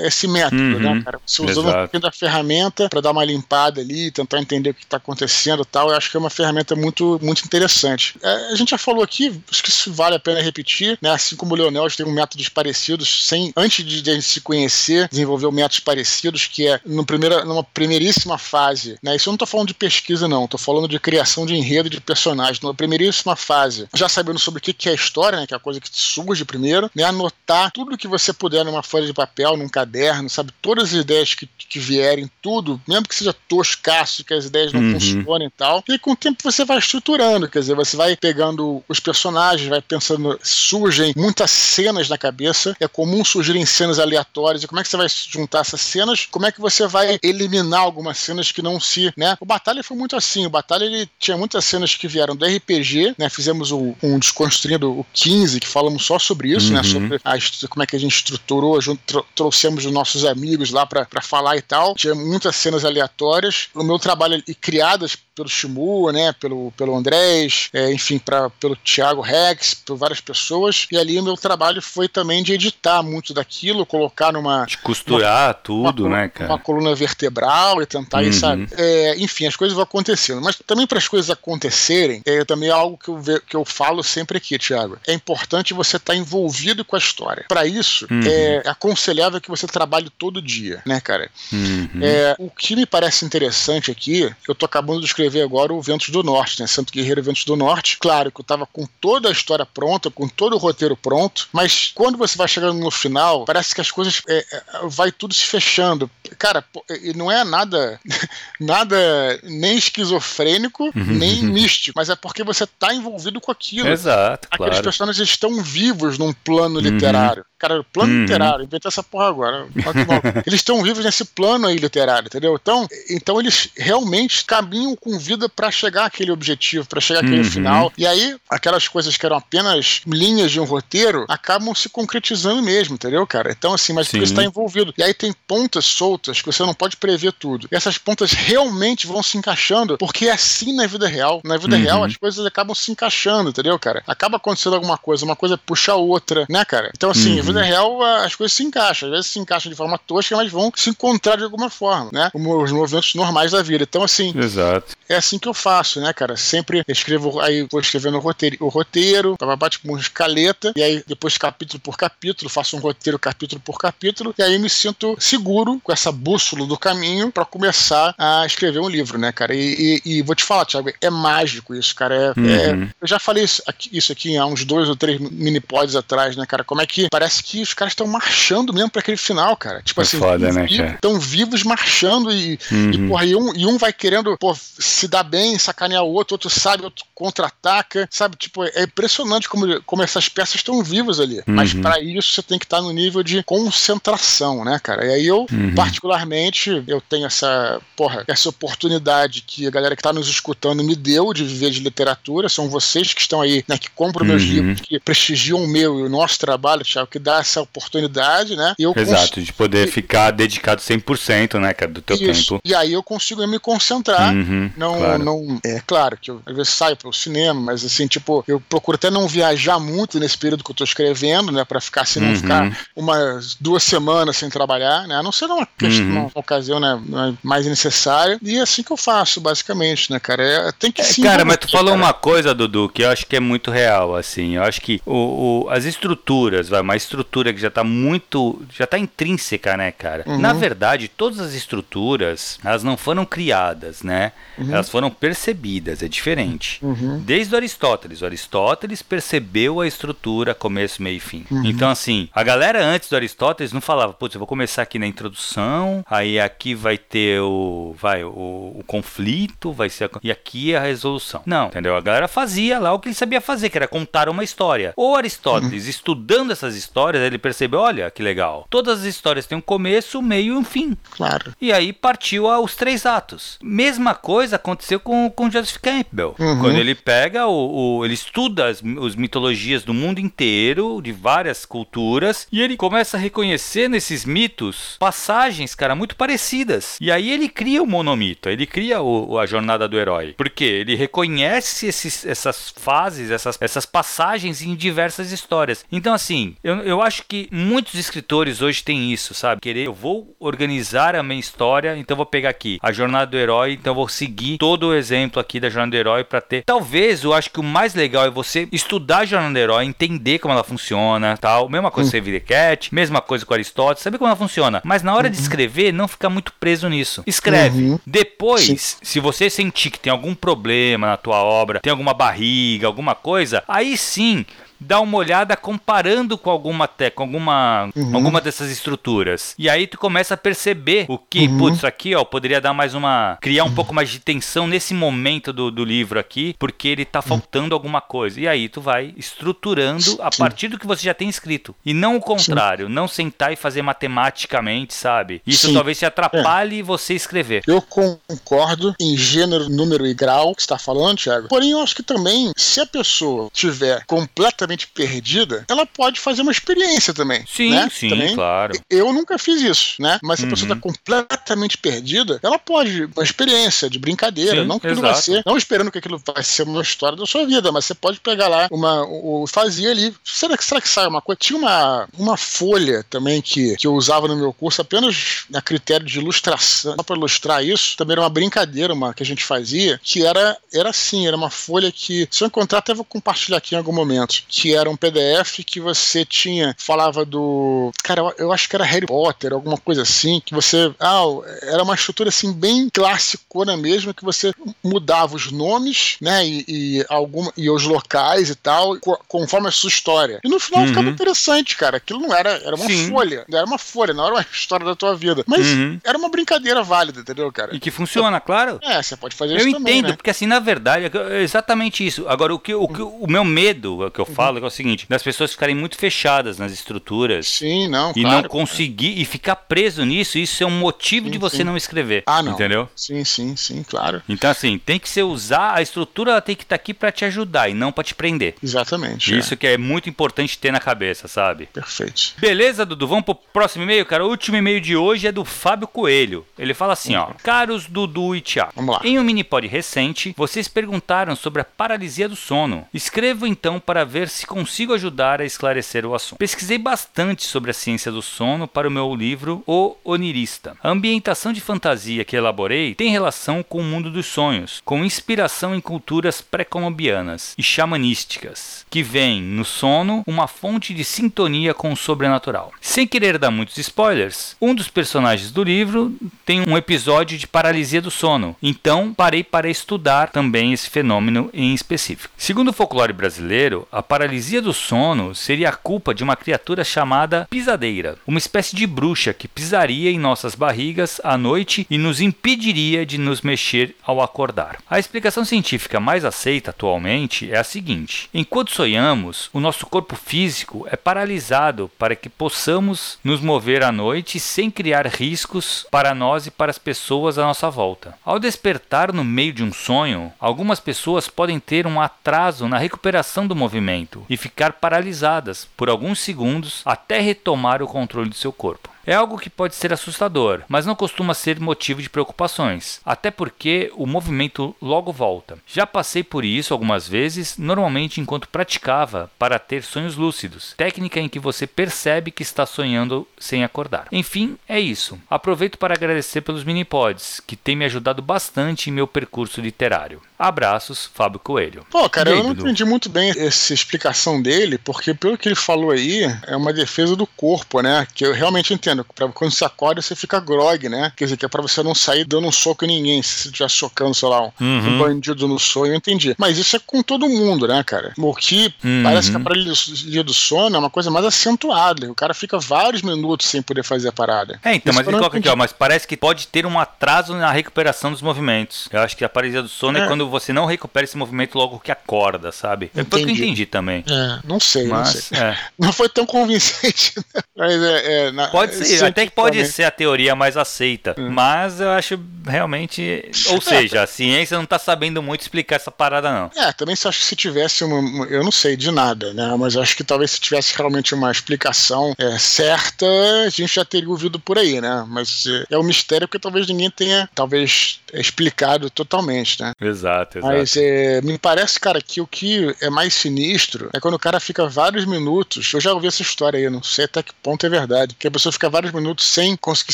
esse método, Uhum, né, cara? Você usando um pouquinho da ferramenta para dar uma limpada ali, tentar entender o que está acontecendo e tal, eu acho que é uma ferramenta muito, muito interessante. É, a gente já falou aqui, acho que isso vale a pena repetir, né? Assim como o Leonel tem um métodos parecidos, sem, antes de a gente se conhecer, desenvolveu métodos parecidos, que é no primeira, numa primeiríssima fase, né? Isso eu não estou falando de pesquisa, não, estou falando de criação de enredo de personagens. Numa primeiríssima fase, já sabendo sobre o que que é a história, né? Que é a coisa que surge primeiro, né? Anotar tudo que você puder numa folha de papel, num caderno, sabe? Todas as ideias que, que vierem, tudo, mesmo que seja toscaço, que as ideias não Uhum. E tal. E com o tempo você vai estruturando, quer dizer, você vai pegando os personagens, vai pensando, surgem muitas cenas na cabeça, é comum surgirem cenas aleatórias, e como é que você vai juntar essas cenas? Como é que você vai eliminar algumas cenas que não se, né? O Batalha foi muito assim, o Batalha ele tinha muitas cenas que vieram do RPG, né? Fizemos um, um desconstruindo o 15, que falamos só sobre isso, né? uhum. né? Sobre a, como é que a gente estruturou, junto, trouxemos os nossos amigos lá para falar e tal. Tinha muitas cenas aleatórias. O meu trabalho e criadas pelo Shimu, né, pelo, pelo Andrés, é, enfim, pra, pelo Thiago Rex, por várias pessoas. E ali o meu trabalho foi também de editar muito daquilo, colocar numa. De costurar uma, tudo, uma, né, cara? Uma coluna vertebral e tentar, uhum. sabe? É, enfim, as coisas vão acontecendo. Mas também para as coisas acontecerem, é também é algo que eu, ve, que eu falo sempre aqui, Thiago. É importante você estar tá envolvido com a história. Para isso, uhum. é aconselhável que você trabalhe todo dia, né, cara? Uhum. É, o que me parece interessante aqui, eu tô acabando de escrever agora o Ventos do Norte, né? Santo Guerreiro Ventos do Norte. Claro que eu tava com toda a história pronta, com todo o roteiro pronto, mas quando você vai chegando no final, parece que as coisas é, é vai tudo se fechando. Cara, e não é nada *laughs* nada nem esquizofrênico, uhum. nem místico, mas é porque você tá envolvido com aquilo. Exato. Aqueles claro. personagens estão vivos num plano uhum. literário. Cara, plano uhum. literário, inventei essa porra agora. *laughs* eles estão vivos nesse plano aí literário, entendeu? Então, então eles realmente caminham com vida para chegar àquele objetivo, para chegar àquele uhum. final. E aí, aquelas coisas que eram apenas linhas de um roteiro acabam se concretizando mesmo, entendeu, cara? Então, assim, mas Sim. porque está envolvido. E aí tem pontas soltas que você não pode prever tudo. E essas pontas realmente vão se encaixando, porque é assim na vida real. Na vida uhum. real, as coisas acabam se encaixando, entendeu, cara? Acaba acontecendo alguma coisa, uma coisa puxa a outra, né, cara? Então, assim, uhum vida real as coisas se encaixam. Às vezes se encaixam de forma tosca, mas vão se encontrar de alguma forma, né? Como os movimentos normais da vida. Então, assim, Exato. é assim que eu faço, né, cara? Sempre escrevo, aí vou escrevendo o roteiro, o roteiro papapá, tipo uma escaleta, e aí depois capítulo por capítulo, faço um roteiro capítulo por capítulo, e aí me sinto seguro com essa bússola do caminho para começar a escrever um livro, né, cara? E, e, e, vou te falar, Thiago, é mágico isso, cara. É, uhum. é, eu já falei isso aqui, isso aqui há uns dois ou três mini pods atrás, né, cara? Como é que parece que os caras estão marchando mesmo para aquele final, cara. Tipo é assim, foda, né, estão vivos marchando e, uhum. e, porra, e, um, e um vai querendo pô, se dar bem, sacanear o outro, outro sabe, outro contra-ataca, sabe? Tipo, é impressionante como, como essas peças estão vivas ali. Uhum. Mas para isso você tem que estar no nível de concentração, né, cara? E aí eu, uhum. particularmente, eu tenho essa, porra, essa oportunidade que a galera que tá nos escutando me deu de viver de literatura. São vocês que estão aí, né, que compram meus uhum. livros, que prestigiam o meu e o nosso trabalho, Thiago, que dá essa oportunidade, né? Eu Exato, de poder e... ficar dedicado 100%, né, cara, do teu Isso. tempo. E aí eu consigo me concentrar. Uhum, não, claro. não. É claro que eu às vezes saio pro cinema, mas assim, tipo, eu procuro até não viajar muito nesse período que eu tô escrevendo, né? Pra ficar assim, não uhum. ficar umas duas semanas sem trabalhar, né? A não ser numa, questão, uhum. uma ocasião né, mais necessária. E é assim que eu faço, basicamente, né, cara? É, tem que é, sim. Cara, mas tu falou cara. uma coisa, Dudu, que eu acho que é muito real, assim. Eu acho que o, o as estruturas, vai, uma estrutura que já está muito, já está intrínseca, né, cara? Uhum. Na verdade, todas as estruturas, elas não foram criadas, né? Uhum. Elas foram percebidas, é diferente. Uhum. Desde o Aristóteles, o Aristóteles percebeu a estrutura começo, meio e fim. Uhum. Então, assim, a galera antes do Aristóteles não falava, putz, eu vou começar aqui na introdução, aí aqui vai ter o, vai, o, o conflito, vai ser a, e aqui é a resolução. Não, entendeu? A galera fazia lá o que ele sabia fazer, que era contar uma história. Ou Aristóteles, uhum. estudando essas histórias, ele percebeu, olha que legal. Todas as histórias têm um começo, meio e um fim. Claro. E aí partiu aos três atos. Mesma coisa aconteceu com, com Joseph Campbell. Uhum. Quando ele pega o, o ele estuda as, as mitologias do mundo inteiro, de várias culturas, e ele começa a reconhecer nesses mitos passagens, cara, muito parecidas. E aí ele cria o monomito, ele cria o, a jornada do herói. Porque ele reconhece esses, essas fases, essas, essas passagens em diversas histórias. Então, assim, eu, eu acho que muitos escritores hoje têm isso, sabe? Querer, eu vou organizar a minha história, então vou pegar aqui a jornada do herói, então vou seguir todo o exemplo aqui da jornada do herói para ter. Talvez eu acho que o mais legal é você estudar a jornada do herói, entender como ela funciona, tal. Mesma coisa com uhum. Cat, mesma coisa com Aristóteles, saber como ela funciona. Mas na hora uhum. de escrever, não ficar muito preso nisso. Escreve. Uhum. Depois, Sim. se você sentir que tem algum problema na tua obra, tem alguma barriga, alguma coisa, aí sim dá uma olhada comparando com alguma te, com alguma, uhum. alguma dessas estruturas. E aí tu começa a perceber o que, uhum. putz, aqui ó, poderia dar mais uma. criar um uhum. pouco mais de tensão nesse momento do, do livro aqui, porque ele tá uhum. faltando alguma coisa. E aí tu vai estruturando a partir do que você já tem escrito. E não o contrário, Sim. não sentar e fazer matematicamente, sabe? Isso Sim. talvez te atrapalhe é. você escrever. Eu concordo em gênero, número e grau que está falando, Thiago. Porém, eu acho que também, se a pessoa tiver completamente perdida, ela pode fazer uma experiência também. Sim, né? sim, também. claro. Eu nunca fiz isso, né? Mas se a pessoa está uhum. completamente perdida, ela pode uma experiência de brincadeira, sim, não que aquilo vai ser, não esperando que aquilo vai ser uma história da sua vida, mas você pode pegar lá uma, o, fazia ali. Será que será que sai uma coisa? Tinha uma, uma folha também que, que eu usava no meu curso apenas a critério de ilustração, só para ilustrar isso. Também era uma brincadeira, uma que a gente fazia, que era era assim, era uma folha que se eu encontrar até vou compartilhar aqui em algum momento, que era um PDF que você tinha falava do, cara, eu, eu acho que era Harry Potter, alguma coisa assim, que você, ah, era uma estrutura assim bem classicona mesmo, que você mudava os nomes, né, e, e alguma e os locais e tal, conforme a sua história. E no final uhum. ficava interessante, cara. Aquilo não era, era uma Sim. folha, era uma folha, não era uma *laughs* história da tua vida. Mas uhum. era uma brincadeira válida, entendeu, cara? E que funciona, claro. É, você pode fazer eu isso entendo, também, né? porque assim, na verdade, é exatamente isso. Agora, o que, o, que, o meu medo, que eu uhum. Falo, é o seguinte, das pessoas ficarem muito fechadas nas estruturas. Sim, não, E claro, não conseguir, e ficar preso nisso, isso é um motivo sim, de você sim. não escrever. Ah, não. Entendeu? Sim, sim, sim, claro. Então, assim, tem que ser usar, a estrutura ela tem que estar tá aqui para te ajudar e não para te prender. Exatamente. Isso é. que é muito importante ter na cabeça, sabe? Perfeito. Beleza, Dudu? Vamos pro próximo e-mail, cara. O último e-mail de hoje é do Fábio Coelho. Ele fala assim, ó. Caros Dudu e Tiago. Vamos lá. Em um mini pod recente, vocês perguntaram sobre a paralisia do sono. Escrevo então para ver se consigo ajudar a esclarecer o assunto. Pesquisei bastante sobre a ciência do sono para o meu livro O Onirista. A ambientação de fantasia que elaborei tem relação com o mundo dos sonhos, com inspiração em culturas pré-colombianas e xamanísticas, que veem no sono uma fonte de sintonia com o sobrenatural. Sem querer dar muitos spoilers, um dos personagens do livro tem um episódio de paralisia do sono, então parei para estudar também esse fenômeno em específico. Segundo o folclore brasileiro, a paralisia do sono seria a culpa de uma criatura chamada pisadeira, uma espécie de bruxa que pisaria em nossas barrigas à noite e nos impediria de nos mexer ao acordar. A explicação científica mais aceita atualmente é a seguinte: enquanto sonhamos, o nosso corpo físico é paralisado para que possamos nos mover à noite sem criar riscos para nós e para as pessoas à nossa volta. Ao despertar no meio de um sonho, algumas pessoas podem ter um atraso na recuperação do movimento e ficar paralisadas por alguns segundos até retomar o controle do seu corpo. É algo que pode ser assustador, mas não costuma ser motivo de preocupações, até porque o movimento logo volta. Já passei por isso algumas vezes, normalmente enquanto praticava para ter sonhos lúcidos, técnica em que você percebe que está sonhando sem acordar. Enfim, é isso. Aproveito para agradecer pelos mini-pods, que tem me ajudado bastante em meu percurso literário. Abraços, Fábio Coelho. Pô, cara, aí, eu não Dudu? entendi muito bem essa explicação dele, porque pelo que ele falou aí, é uma defesa do corpo, né? Que eu realmente entendo. Pra, quando você acorda, você fica grog, né? Quer dizer, que é pra você não sair dando um soco em ninguém, se você estiver socando, sei lá, um, uhum. um, bandido no sonho, eu entendi. Mas isso é com todo mundo, né, cara? O que uhum. parece que a paralisia do sono é uma coisa mais acentuada. O cara fica vários minutos sem poder fazer a parada. É, então, isso mas ele coloca aqui, ó, mas parece que pode ter um atraso na recuperação dos movimentos. Eu acho que a paralisia do sono é, é quando você não recupera esse movimento logo que acorda, sabe? É entendi. que eu entendi também. É, não sei, Mas, não sei. É. *laughs* Não foi tão convincente. Né? Mas é, é na, pode ser, até que pode também. ser a teoria mais aceita. Hum. Mas eu acho realmente. Ou seja, a ciência não tá sabendo muito explicar essa parada, não. É, também se acho que se tivesse uma. Eu não sei de nada, né? Mas acho que talvez se tivesse realmente uma explicação é, certa, a gente já teria ouvido por aí, né? Mas é, é um mistério porque talvez ninguém tenha, talvez, explicado totalmente, né? Exato, exato. Mas é, me parece, cara, que o que é mais sinistro é quando o cara fica vários minutos. Eu já ouvi essa história aí, não sei até que ponto é verdade. Que a pessoa fica vários minutos sem conseguir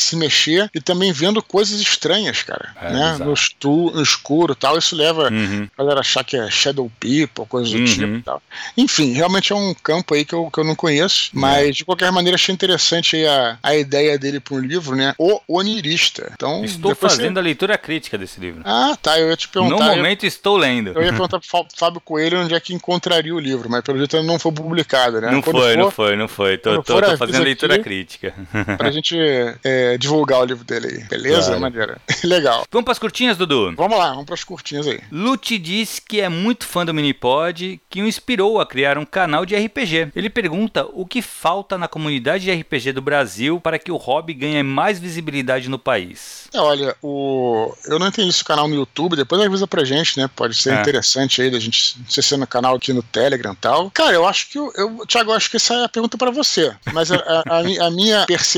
se mexer e também vendo coisas estranhas, cara. É, né? No, estu, no escuro e tal. Isso leva uhum. a galera achar que é Shadow People, coisas do uhum. tipo e tal. Enfim, realmente é um campo aí que eu, que eu não conheço, é. mas de qualquer maneira achei interessante a, a ideia dele para um livro, né? O Onirista. Então, estou fazendo você... a leitura crítica desse livro. Ah, tá. Eu ia te perguntar. No momento eu, estou lendo. Eu ia perguntar pro Fábio Coelho onde é que encontraria o livro, mas pelo jeito não foi publicado, né? Não foi, for, não foi, não foi. Tô, tô, tô fazendo leitura aqui, crítica. Pra gente é, divulgar o livro dele aí. Beleza? Claro. Maneira. *laughs* Legal. Vamos pras curtinhas, Dudu? Vamos lá, vamos pras curtinhas aí. Lute diz que é muito fã do Minipod, que o inspirou a criar um canal de RPG. Ele pergunta o que falta na comunidade de RPG do Brasil para que o hobby ganhe mais visibilidade no país. É, olha, o... eu não entendi esse canal no YouTube, depois avisa pra gente, né? Pode ser é. interessante aí da gente se ser no canal aqui no Telegram e tal. Cara, eu acho que eu, eu Thiago, eu acho que essa é a pergunta para você. Mas a, a, a, minha percepção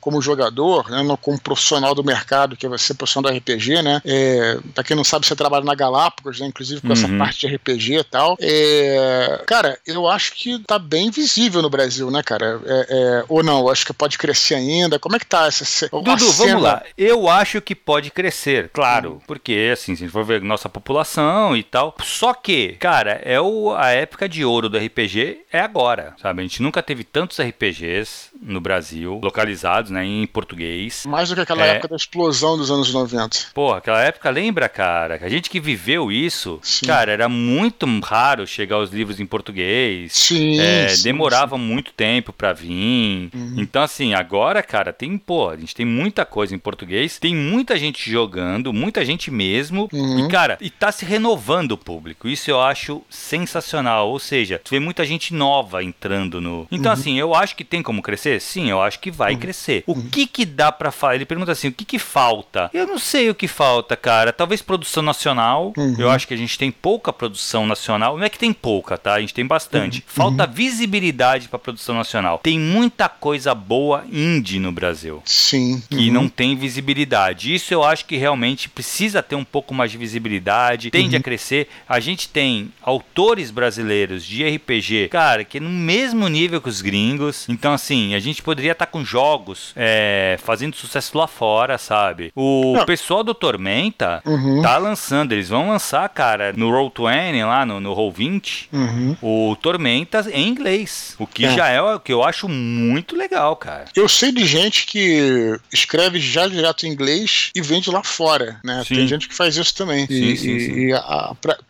como jogador, né, como profissional do mercado, que é você, profissional do RPG, né? É, pra quem não sabe, você trabalha na Galápagos, né? Inclusive com uhum. essa parte de RPG e tal. É, cara, eu acho que tá bem visível no Brasil, né, cara? É, é, ou não, acho que pode crescer ainda. Como é que tá essa. Dudu, vamos lá. Eu acho que pode crescer, claro. Hum. Porque, assim, se a gente for ver nossa população e tal. Só que, cara, é o, a época de ouro do RPG é agora, sabe? A gente nunca teve tantos RPGs no Brasil, localizados, né, em português. Mais do que aquela é... época da explosão dos anos 90. Pô, aquela época, lembra, cara? A gente que viveu isso, sim. cara, era muito raro chegar os livros em português. Sim. É, sim demorava sim. muito tempo para vir. Uhum. Então, assim, agora, cara, tem, pô, a gente tem muita coisa em português, tem muita gente jogando, muita gente mesmo. Uhum. E, cara, e tá se renovando o público. Isso eu acho sensacional. Ou seja, tu vê muita gente nova entrando no. Então, uhum. assim, eu acho que tem como crescer? Sim, eu acho que vai uhum. crescer. O uhum. que que dá para falar? Ele pergunta assim: o que que falta? Eu não sei o que falta, cara. Talvez produção nacional. Uhum. Eu acho que a gente tem pouca produção nacional. Não é que tem pouca, tá? A gente tem bastante. Uhum. Falta uhum. visibilidade para produção nacional. Tem muita coisa boa indie no Brasil. Sim. Que não tem visibilidade. Isso eu acho que realmente precisa ter um pouco mais de visibilidade. Tende a crescer. A gente tem autores brasileiros de RPG, cara, que é no mesmo nível que os gringos. Então, assim, a gente poderia estar tá com jogos é, fazendo sucesso lá fora, sabe? O Não. pessoal do Tormenta uhum. tá lançando, eles vão lançar, cara, no Roll20, lá no, no Roll20, uhum. o Tormenta em inglês. O que é. já é o que eu acho muito legal, cara. Eu sei de gente que escreve já direto em inglês e vende lá fora, né? Sim. Tem gente que faz isso também. Sim, e, sim, sim. e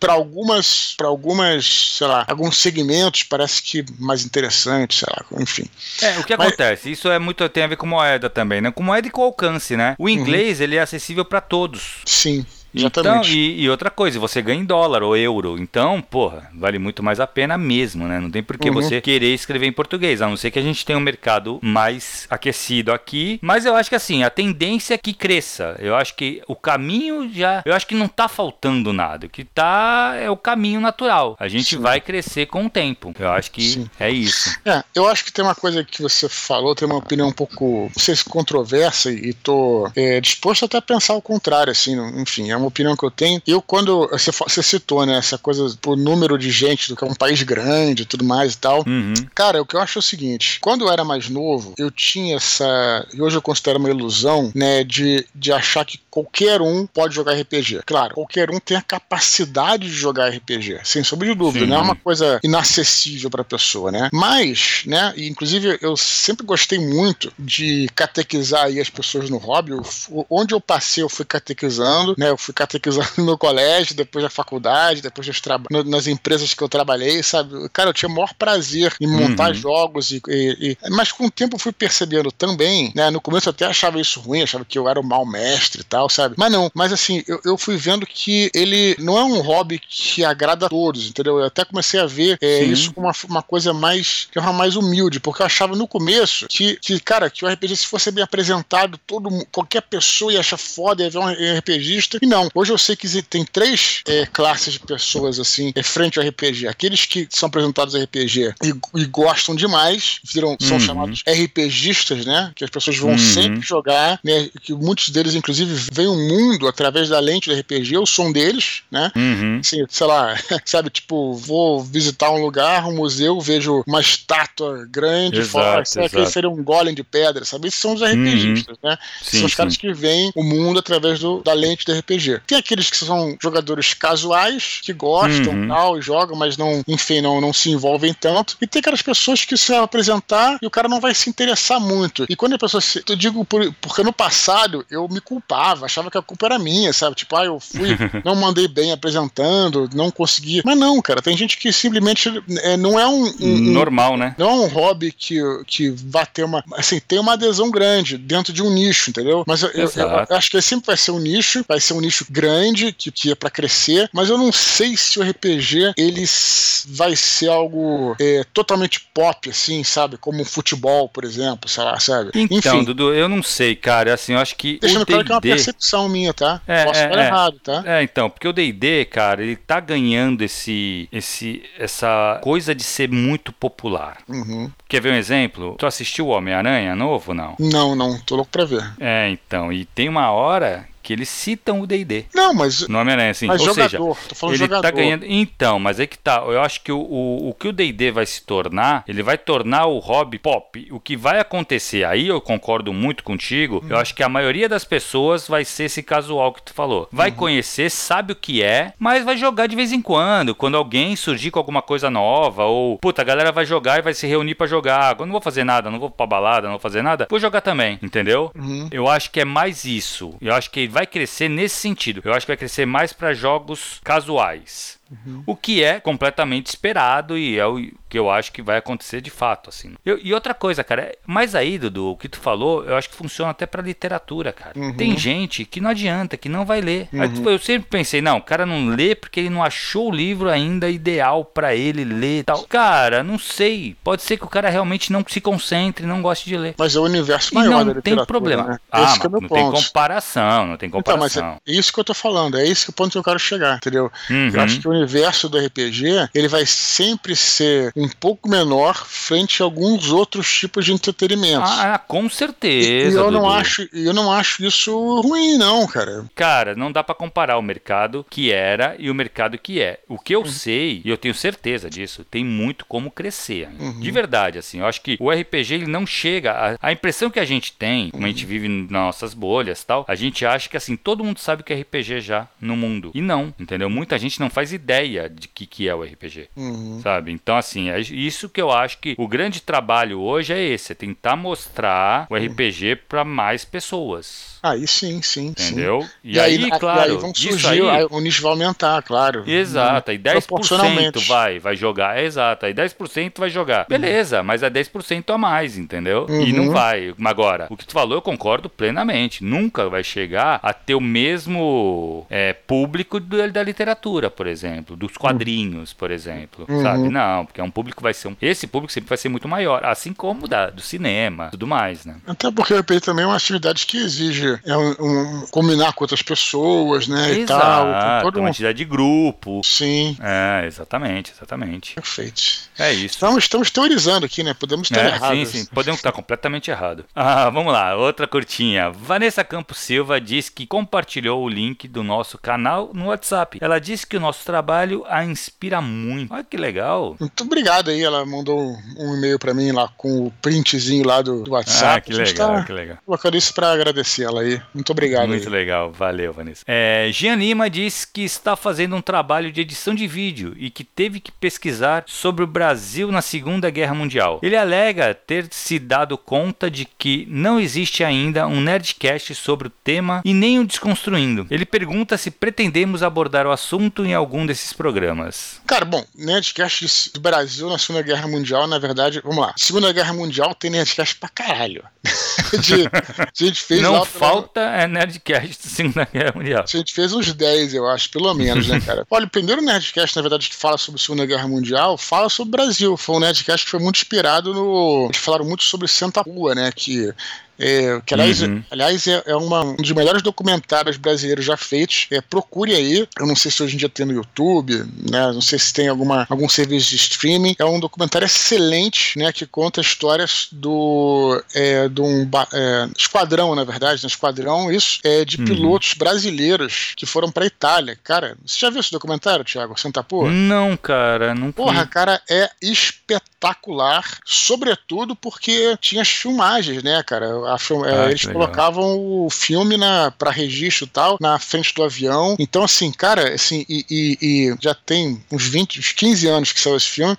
para algumas, para algumas, sei lá, alguns segmentos parece que mais interessante, sei lá, enfim. É, o que Mas... acontece? Isso é muito tem a ver com moeda também, né? Com moeda e com alcance, né? O inglês uhum. ele é acessível para todos. Sim. Exatamente. Então, e, e, outra coisa, você ganha em dólar ou euro. Então, porra, vale muito mais a pena mesmo, né? Não tem por que uhum. você querer escrever em português, a não ser que a gente tenha um mercado mais aquecido aqui. Mas eu acho que assim, a tendência é que cresça. Eu acho que o caminho já. Eu acho que não tá faltando nada. O que tá é o caminho natural. A gente Sim. vai crescer com o tempo. Eu acho que Sim. é isso. É, eu acho que tem uma coisa que você falou, tem uma opinião um pouco, não sei se controversa, e tô é, disposto até a pensar o contrário, assim, enfim, é uma opinião que eu tenho. Eu, quando você, você citou, né, essa coisa por número de gente, do que é um país grande e tudo mais e tal. Uhum. Cara, o que eu acho é o seguinte: quando eu era mais novo, eu tinha essa. E hoje eu considero uma ilusão, né, de, de achar que qualquer um pode jogar RPG. Claro, qualquer um tem a capacidade de jogar RPG, sem sombra de dúvida, Sim. não é uma coisa inacessível para a pessoa, né? Mas, né, e inclusive eu sempre gostei muito de catequizar aí as pessoas no hobby. Eu, onde eu passei, eu fui catequizando, né? Eu fui catequizando *laughs* no colégio, depois da faculdade, depois nas empresas que eu trabalhei, sabe? Cara, eu tinha o maior prazer em montar uhum. jogos e, e, e, Mas com o tempo eu fui percebendo também, né? No começo eu até achava isso ruim, achava que eu era um mau mestre e tal, sabe? Mas não, mas assim, eu, eu fui vendo que ele não é um hobby que agrada a todos, entendeu? Eu até comecei a ver é, isso como uma, uma coisa mais, que uma mais humilde, porque eu achava no começo que, que, cara, que o RPG se fosse bem apresentado, todo, qualquer pessoa ia achar foda, ia ver um RPGista, e não, não. Hoje eu sei que tem três é, classes de pessoas, assim, é, frente ao RPG. Aqueles que são apresentados RPG e, e gostam demais, viram, são uhum. chamados RPGistas, né? Que as pessoas vão uhum. sempre jogar, né? Que muitos deles, inclusive, veem o mundo através da lente do RPG. Eu sou um deles, né? Uhum. Assim, sei lá, *laughs* sabe, tipo, vou visitar um lugar, um museu, vejo uma estátua grande, exato, fora, sabe, aquele seria um golem de pedra, sabe? Esses são os RPGistas, uhum. né? Sim, são os caras que veem o mundo através do, da lente do RPG. Tem aqueles que são jogadores casuais, que gostam uhum. tal, e jogam, mas não, enfim, não, não se envolvem tanto. E tem aquelas pessoas que se apresentar e o cara não vai se interessar muito. E quando a pessoa se. Eu digo por, porque no passado eu me culpava, achava que a culpa era minha, sabe? Tipo, ah, eu fui, *laughs* não mandei bem apresentando, não consegui. Mas não, cara, tem gente que simplesmente é, não é um, um, Normal, né? Não é um hobby que, que vai ter uma. Assim, tem uma adesão grande dentro de um nicho, entendeu? Mas eu, eu, eu acho que sempre vai ser um nicho, vai ser um nicho grande que, que é para crescer, mas eu não sei se o RPG ele vai ser algo é, totalmente pop, assim, sabe? Como futebol, por exemplo, sei lá, sabe? Então, Enfim, Dudu, eu não sei, cara. Assim, eu acho que. Deixando claro que é uma percepção minha, tá? É, Posso é, falar é. errado, tá? É, então, porque o DD, cara, ele tá ganhando esse, esse, essa coisa de ser muito popular. Uhum. Quer ver um exemplo? Tu assistiu o Homem-Aranha novo, não? Não, não. Tô louco pra ver. É, então. E tem uma hora que eles citam o D&D. Não, mas... No Homem-Aranha, assim. Mas Ou jogador, seja, tô falando ele jogador. tá ganhando... Então, mas é que tá. Eu acho que o, o, o que o D&D vai se tornar, ele vai tornar o hobby pop. O que vai acontecer, aí eu concordo muito contigo, uhum. eu acho que a maioria das pessoas vai ser esse casual que tu falou. Vai uhum. conhecer, sabe o que é, mas vai jogar de vez em quando. Quando alguém surgir com alguma coisa nova, ou, puta, a galera vai jogar e vai se reunir para jogar. Eu não vou fazer nada, não vou pra balada, não vou fazer nada, vou jogar também, entendeu? Uhum. Eu acho que é mais isso. Eu acho que vai crescer nesse sentido. Eu acho que vai crescer mais para jogos casuais. Uhum. O que é completamente esperado e é o que eu acho que vai acontecer de fato, assim. Eu, e outra coisa, cara, mais aí, Dudu, o que tu falou, eu acho que funciona até pra literatura, cara. Uhum. Tem gente que não adianta, que não vai ler. Uhum. Aí, eu sempre pensei, não, o cara não lê porque ele não achou o livro ainda ideal para ele ler e tal. Cara, não sei. Pode ser que o cara realmente não se concentre, não goste de ler. Mas é o universo maior e não da tem problema. Né? Ah, é não ponto. tem comparação, não tem comparação. Então, mas é isso que eu tô falando, é esse o ponto que eu quero chegar, entendeu? Uhum. Eu acho que o universo do RPG, ele vai sempre ser um pouco menor frente a alguns outros tipos de entretenimento. Ah, com certeza. E, eu não acho, eu não acho isso ruim, não, cara. Cara, não dá para comparar o mercado que era e o mercado que é. O que eu uhum. sei, e eu tenho certeza disso, tem muito como crescer. Uhum. De verdade, assim. Eu acho que o RPG ele não chega. A, a impressão que a gente tem, como uhum. a gente vive nas nossas bolhas tal, a gente acha que assim, todo mundo sabe o que é RPG já no mundo. E não, entendeu? Muita gente não faz ideia de que, que é o RPG. Uhum. Sabe? Então, assim, é isso que eu acho que o grande trabalho hoje é esse, é tentar mostrar o RPG para mais pessoas. Aí sim, sim. Entendeu? Sim. E, e, aí, aí, claro, e aí vão surgir, aí... o nicho vai aumentar, claro. Exato, aí 10% vai, vai jogar. É exato, aí 10% vai jogar. Beleza, mas é 10% a mais, entendeu? Uhum. E não vai. Agora, o que tu falou, eu concordo plenamente. Nunca vai chegar a ter o mesmo é, público da literatura, por exemplo, dos quadrinhos, por exemplo. Uhum. Sabe? Não, porque é um público vai ser um. Esse público sempre vai ser muito maior, assim como da, do cinema, tudo mais, né? Até porque o RPG também é uma atividade que exige é um, um, combinar com outras pessoas, né? Exato, e tal. Todo uma atividade de grupo. Sim. É, exatamente, exatamente. Perfeito. É isso. Estamos, estamos teorizando aqui, né? Podemos estar é, errados. Sim, sim. Podemos estar completamente errado. *laughs* Ah, vamos lá, outra curtinha. Vanessa Campos Silva diz que compartilhou o link do nosso canal no WhatsApp. Ela disse que o nosso trabalho a inspira muito. Olha que legal. Muito obrigado aí. Ela mandou um e-mail para mim lá com o printzinho lá do, do WhatsApp. Ah, que legal, tá que legal. Colocando isso para agradecer ela aí. Muito obrigado. Muito aí. legal, valeu, Vanessa. É, Jean Lima diz que está fazendo um trabalho de edição de vídeo e que teve que pesquisar sobre o Brasil na Segunda Guerra Mundial. Ele alega ter se dado conta de que não existe ainda um Nerdcast sobre o tema e nem um Desconstruindo. Ele pergunta se pretendemos abordar o assunto em algum desses programas. Cara, bom, Nerdcast do Brasil na Segunda Guerra Mundial, na verdade, vamos lá. Segunda Guerra Mundial tem Nerdcast pra caralho. *laughs* de, a gente fez não lá falta é Nerdcast da Segunda Guerra Mundial. A gente fez uns 10, eu acho, pelo menos, né, cara? *laughs* Olha, o primeiro Nerdcast, na verdade, que fala sobre a Segunda Guerra Mundial, fala sobre o Brasil. Foi um Nerdcast que foi muito inspirado no. Eles falaram muito sobre Santa Rua, né? Que É, que aliás, uhum. aliás é, é uma, um dos melhores documentários brasileiros já feitos. É, procure aí. Eu não sei se hoje em dia tem no YouTube, né? Não sei se tem alguma, algum serviço de streaming. É um documentário excelente, né? Que conta histórias do é, de um é, esquadrão, na verdade, né? Esquadrão, isso, é, de uhum. pilotos brasileiros que foram pra Itália. Cara, você já viu esse documentário, Thiago? Santa Porra? Não, cara, não Porra, cara, é espetacular, sobretudo porque tinha as filmagens, né, cara? A, ah, eles colocavam o filme na para registro e tal na frente do avião. Então, assim, cara, assim, e, e, e, já tem uns 20, uns 15 anos que saiu esse filme.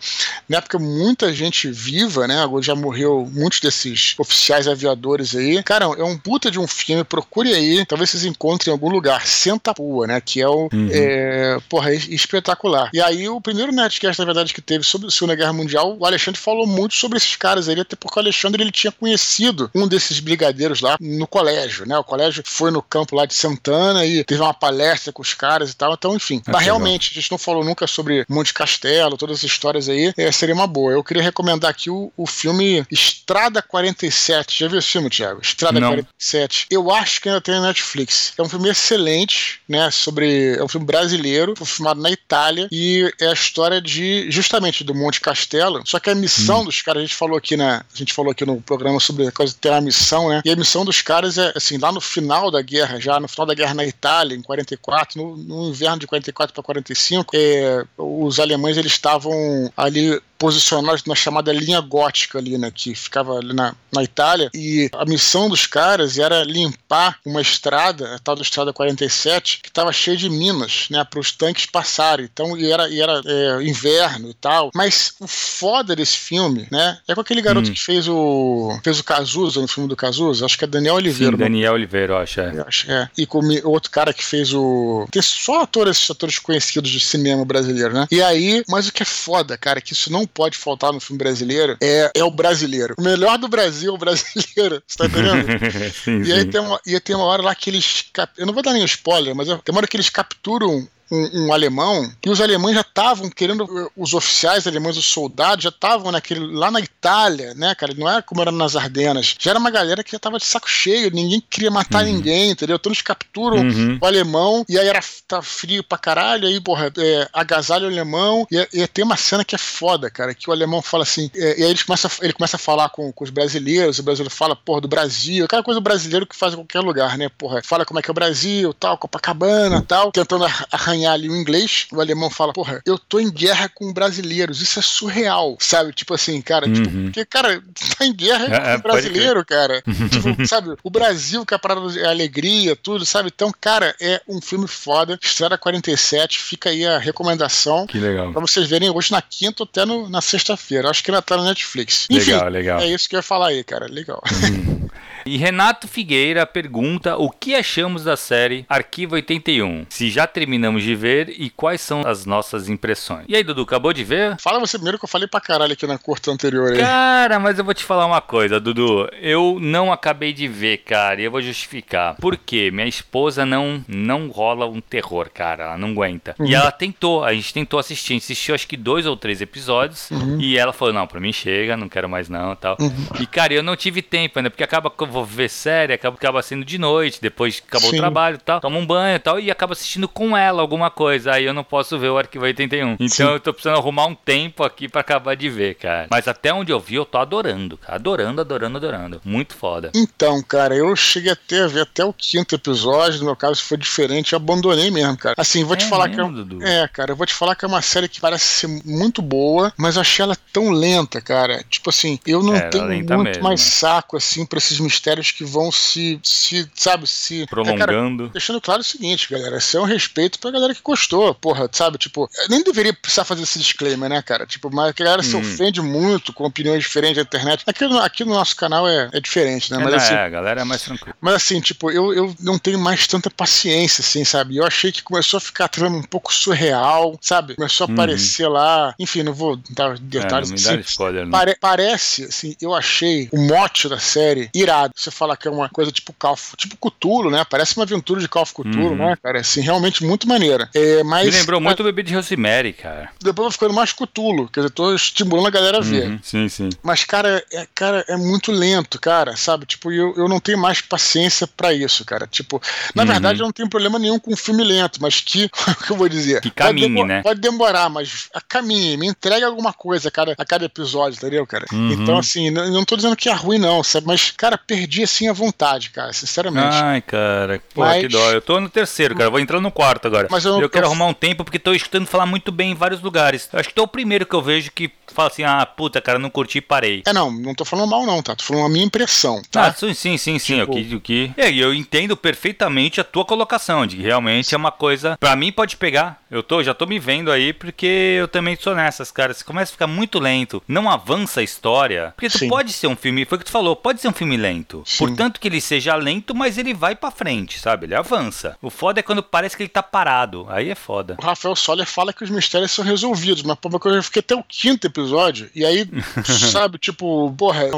Na época, muita gente viva, né? Agora já morreu muitos desses oficiais aviadores aí. Cara, é um puta de um filme, procure aí, talvez vocês encontrem em algum lugar. Senta Pua, né? Que é o. Uhum. É, porra, é espetacular. E aí, o primeiro Netcast, na verdade, que teve sobre a Segunda Guerra Mundial, o Alexandre falou muito sobre esses caras aí, até porque o Alexandre ele tinha conhecido um desses brigadeiros lá no colégio, né? O colégio foi no campo lá de Santana e teve uma palestra com os caras e tal. Então, enfim. Ah, mas realmente, a gente não falou nunca sobre Monte Castelo, todas as histórias aí. É, seria uma boa. Eu queria recomendar aqui o, o filme Estrada 47. Já viu esse filme, Thiago? Estrada não. 47. Eu acho que ainda tem na Netflix. É um filme excelente, né? Sobre. É um filme brasileiro, foi filmado na Itália e é a história de justamente do Monte Castelo. Só que a missão hum. dos caras, a gente falou aqui na. A gente falou aqui no programa sobre a coisa de ter uma missão, né? E a missão dos caras é, assim, lá no final da guerra, já no final da guerra na Itália, em 44, no, no inverno de 44 para 45, é, os alemães eles estavam ali posicionados na chamada linha gótica ali, né, que ficava ali na, na Itália, e a missão dos caras era limpar uma estrada, a tal da estrada 47, que estava cheia de minas, né, para os tanques passarem. Então, e era, e era é, inverno e tal. Mas o foda desse filme, né, é com aquele garoto hum. que fez o fez o Cazuza no filme do Cazuza, acho que é Daniel Oliveira. Sim, Daniel Oliveira, eu acho, é. Eu acho, é. E com o outro cara que fez o tem só atores, atores conhecidos de cinema brasileiro, né? E aí, mas o que é foda, cara, é que isso não pode faltar no filme brasileiro é, é o brasileiro. O melhor do Brasil é o brasileiro. *laughs* Você tá entendendo? *laughs* sim, e aí tem uma, e tem uma hora lá que eles. Eu não vou dar nenhum spoiler, mas tem uma hora que eles capturam um, um, alemão, e os alemães já estavam querendo, os oficiais alemães, os soldados, já estavam naquele, lá na Itália, né, cara? Não era como era nas Ardenas. Já era uma galera que já tava de saco cheio, ninguém queria matar uhum. ninguém, entendeu? Então eles capturam uhum. o alemão, e aí era tá frio pra caralho, aí, porra, é, agasalho o alemão, e, e tem uma cena que é foda, cara, que o alemão fala assim, é, e aí ele começa, ele começa a falar com, com os brasileiros, o brasileiro fala, porra, do Brasil, aquela coisa brasileiro que faz em qualquer lugar, né, porra, fala como é que é o Brasil, tal, Copacabana, tal, tentando arranhar ali o inglês, o alemão fala, porra, eu tô em guerra com brasileiros, isso é surreal, sabe? Tipo assim, cara, tipo, uhum. tipo, porque, cara, tá em guerra é, com é, brasileiro, cara. *laughs* tipo, sabe? O Brasil, que é a parada é alegria, tudo, sabe? Então, cara, é um filme foda. Estrada 47, fica aí a recomendação. Que legal. Pra vocês verem hoje na quinta ou até no, na sexta-feira. Acho que ainda tá na Netflix. Enfim, legal, legal. É isso que eu ia falar aí, cara. Legal. Uhum. *laughs* E Renato Figueira pergunta o que achamos da série Arquivo 81, se já terminamos de ver e quais são as nossas impressões. E aí, Dudu, acabou de ver? Fala você primeiro que eu falei pra caralho aqui na corte anterior. Aí. Cara, mas eu vou te falar uma coisa, Dudu. Eu não acabei de ver, cara, e eu vou justificar. Por quê? Minha esposa não, não rola um terror, cara. Ela não aguenta. Uhum. E ela tentou, a gente tentou assistir. A gente assistiu acho que dois ou três episódios. Uhum. E ela falou: não, pra mim chega, não quero mais não tal. Uhum. E, cara, eu não tive tempo ainda, porque acaba vou ver série, acaba, acaba sendo de noite, depois acabou Sim. o trabalho e tal, toma um banho e tal, e acaba assistindo com ela alguma coisa. Aí eu não posso ver o Arquivo 81. Então Sim. eu tô precisando arrumar um tempo aqui para acabar de ver, cara. Mas até onde eu vi, eu tô adorando, cara. Adorando, adorando, adorando. Muito foda. Então, cara, eu cheguei até a ver até o quinto episódio, no meu caso foi diferente, eu abandonei mesmo, cara. Assim, vou te é falar mesmo, que é, é, cara, eu vou te falar que é uma série que parece ser muito boa, mas eu achei ela tão lenta, cara. Tipo assim, eu não tenho muito mesmo. mais saco assim para esses mistérios que vão se, se sabe, se. Prolongando. É, cara, deixando claro o seguinte, galera. Isso é um respeito pra galera que gostou, porra, sabe? Tipo, nem deveria precisar fazer esse disclaimer, né, cara? Tipo, mas a galera hum. se ofende muito com opiniões diferentes na internet. Aqui, aqui no nosso canal é, é diferente, né? Mas, é, assim, é, a galera é mais tranquila. Mas assim, tipo, eu, eu não tenho mais tanta paciência, assim, sabe? Eu achei que começou a ficar trama um pouco surreal, sabe? Começou a uhum. aparecer lá. Enfim, não vou dar detalhes. É, não me assim. spoiler, Pare, parece, assim, eu achei o mote da série irado Você fala que é uma coisa tipo Calf, tipo Cutulo, né? Parece uma aventura de Calf Cutulo, uhum. né, cara? Assim, realmente muito maneira. É, mas, Me lembrou muito o bebê de Rosemary, cara. Depois vai ficando mais Cutulo, quer dizer, tô estimulando a galera a ver. Uhum. Sim, sim. Mas, cara, é, cara, é muito lento, cara, sabe? Tipo, eu, eu não tenho mais paciência para isso, cara. Tipo, na uhum. verdade, eu não tenho problema nenhum com um filme lento, mas que, *laughs* o que eu vou dizer? Que caminhe, pode né? Pode demorar, mas a caminhe, me entrega alguma coisa a cada, a cada episódio, entendeu, cara? Uhum. Então, assim, não, não tô dizendo que é ruim, não, sabe? Mas, cara, perdi assim a vontade, cara, sinceramente. Ai, cara, pô, mas... que dó. Eu tô no terceiro, cara, vou entrar no quarto agora. Mas eu, eu quero arrumar um tempo porque tô escutando falar muito bem em vários lugares. Eu acho que tu é o primeiro que eu vejo que fala assim, ah, puta, cara, não curti e parei. É, não, não tô falando mal, não, tá? Tô falando a minha impressão, tá? Ah, sim, sim, sim, sim. Tipo... O que, o que... É, eu entendo perfeitamente a tua colocação, de que realmente é uma coisa. Pra mim pode pegar. Eu tô, já tô me vendo aí, porque eu também sou nessas, cara. Você começa a ficar muito lento, não avança a história. Porque tu sim. pode ser um filme, foi o que tu falou, pode ser um filme lento. Sim. Portanto que ele seja lento, mas ele vai pra frente, sabe? Ele avança. O foda é quando parece que ele tá parado. Aí é foda. O Rafael Soller fala que os mistérios são resolvidos, mas pô, eu fiquei até o quinto episódio, e aí, *laughs* sabe, tipo, porra,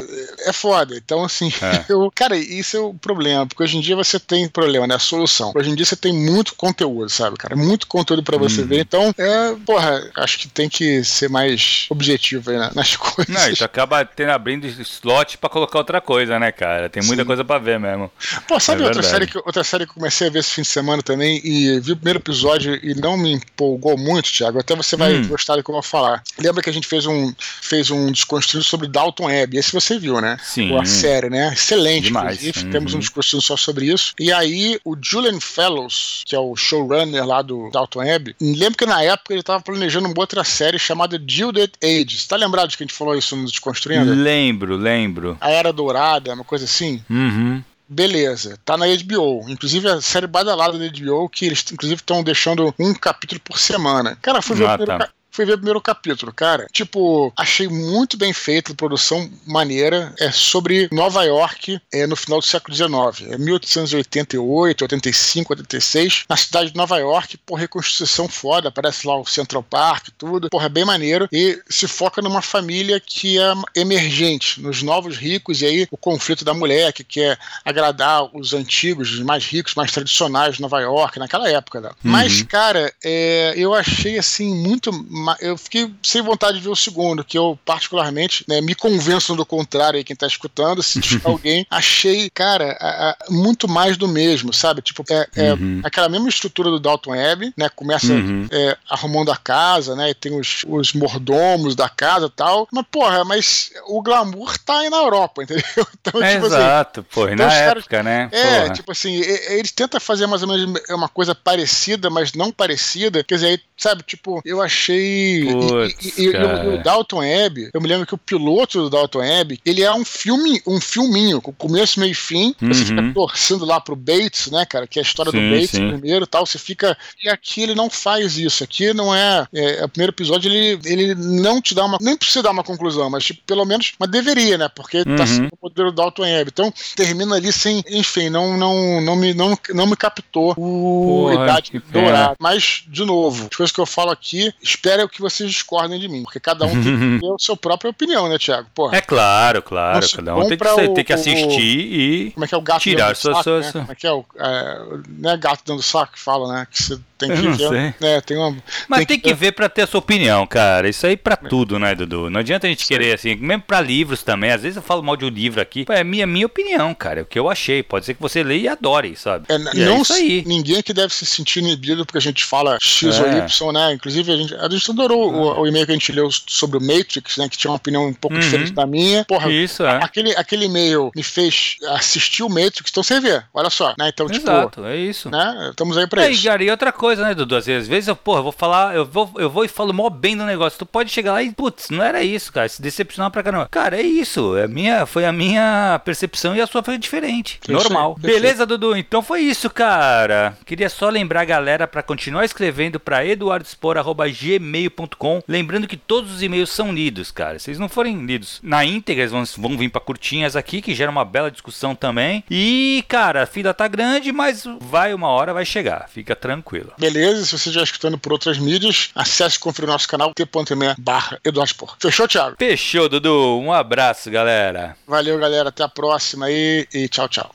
é foda. Então, assim, é. *laughs* eu. Cara, isso é o problema, porque hoje em dia você tem problema, né? A solução. Hoje em dia você tem muito conteúdo, sabe, cara? Muito conteúdo para você hum. ver. Então, é, porra, acho que tem que ser mais objetivo aí nas *laughs* coisas. Não, isso acaba tendo, abrindo slot para colocar outra coisa, né, cara? Tem muita Sim. coisa para ver mesmo. Pô, sabe é outra, série que, outra série que eu comecei a ver esse fim de semana também e vi o primeiro episódio e não me empolgou muito, Thiago? Até você vai hum. gostar do que eu vou falar. Lembra que a gente fez um, fez um desconstruído sobre Dalton Webb? Esse você viu, né? Sim. A série, né? Excelente. Demais. Uhum. Temos um desconstruído só sobre isso. E aí, o Julian Fellows, que é o showrunner lá do Dalton Webb, lembro que na época ele estava planejando uma outra série chamada Gilded Age. Tá lembrado de que a gente falou isso no Desconstruindo? Lembro, lembro. A Era Dourada, uma coisa assim? Uhum. Beleza, tá na HBO. Inclusive a série badalada da HBO, que eles inclusive estão deixando um capítulo por semana. Cara, fui ver ah, o primeiro, tá fui ver o primeiro capítulo, cara. Tipo, achei muito bem feito, produção maneira. É sobre Nova York é, no final do século XIX. É 1888, 85, 86. Na cidade de Nova York, por reconstrução foda. Aparece lá o Central Park, tudo. Porra, é bem maneiro. E se foca numa família que é emergente, nos novos ricos. E aí o conflito da mulher que quer agradar os antigos, os mais ricos, mais tradicionais de Nova York, naquela época. Né? Uhum. Mas, cara, é, eu achei assim muito eu fiquei sem vontade de ver o segundo, que eu particularmente né, me convenço do contrário aí, quem tá escutando, se tiver *laughs* alguém, achei, cara, a, a, muito mais do mesmo, sabe? Tipo, é, é uhum. aquela mesma estrutura do Dalton Webb, né? Começa uhum. é, arrumando a casa, né? E tem os, os mordomos da casa e tal. Mas, porra, mas o glamour tá aí na Europa, *laughs* entendeu? Então, é tipo assim, exato, assim, pô, então na época, caras, né? É, porra. tipo assim, eles tentam fazer mais ou menos uma coisa parecida, mas não parecida. Quer dizer, aí, sabe, tipo, eu achei Puts, e, e, e, o Dalton Webb, eu me lembro que o piloto do Dalton Webb, ele é um filme, um filminho, com começo, meio e fim. Uhum. Você fica torcendo lá pro Bates, né, cara? Que é a história sim, do Bates sim. primeiro tal. Você fica. E aqui ele não faz isso. Aqui não é. é, é o primeiro episódio, ele, ele não te dá uma. Nem precisa dar uma conclusão, mas tipo, pelo menos. Mas deveria, né? Porque tá uhum. tá sendo o poder do Dalton Webb. Então, termina ali sem. Enfim, não, não, não, me, não, não me captou o Porra, Idade Dourada. Mas, de novo, as coisas que eu falo aqui, espero que vocês discordem de mim, porque cada um tem *laughs* a sua própria opinião, né, Thiago? Porra, é claro, claro. Cada um tem que, o, tem que assistir o, e como é que é o gato tirar suas. Saco, né? Como é que é o. É, não é gato dando saco que fala, né? Que você tem que ver. É, tem uma, Mas tem, tem que, que, ver pra ter a sua opinião, cara. Isso aí pra é. tudo, né, Dudu? Não adianta a gente querer, assim, mesmo pra livros também. Às vezes eu falo mal de um livro aqui. É minha, minha opinião, cara. É o que eu achei. Pode ser que você leia e adore, sabe? É, e é não é isso aí. Ninguém que deve se sentir inibido porque a gente fala X ou é. Y, né? Inclusive, a gente, a gente adorou o, o e-mail que a gente leu sobre o Matrix, né? Que tinha uma opinião um pouco uhum. diferente da minha. Porra, isso, é. aquele, aquele e-mail me fez assistir o Matrix, então você vê, olha só, né? Então, tipo. Exato, é isso. Né? Estamos aí pra é, isso. E, e outra coisa, né, Dudu? Às vezes eu, porra, eu vou falar, eu vou, eu vou e falo mó bem do negócio. Tu pode chegar lá e, putz, não era isso, cara. Se decepcionar pra caramba. Cara, é isso. É minha, foi a minha percepção e a sua foi diferente. Normal. Beleza, Dudu? Então foi isso, cara. Queria só lembrar a galera para continuar escrevendo para eduardospor.gmail.com. Lembrando que todos os e-mails são lidos, cara. Se eles não forem lidos na íntegra, eles vão, vão vir pra curtinhas aqui, que gera uma bela discussão também. E, cara, a fila tá grande, mas vai uma hora, vai chegar. Fica tranquilo. Beleza, se você já escutando por outras mídias, acesse e confira o nosso canal t.me barra Fechou, Thiago? Fechou, Dudu. Um abraço, galera. Valeu, galera. Até a próxima aí e tchau, tchau.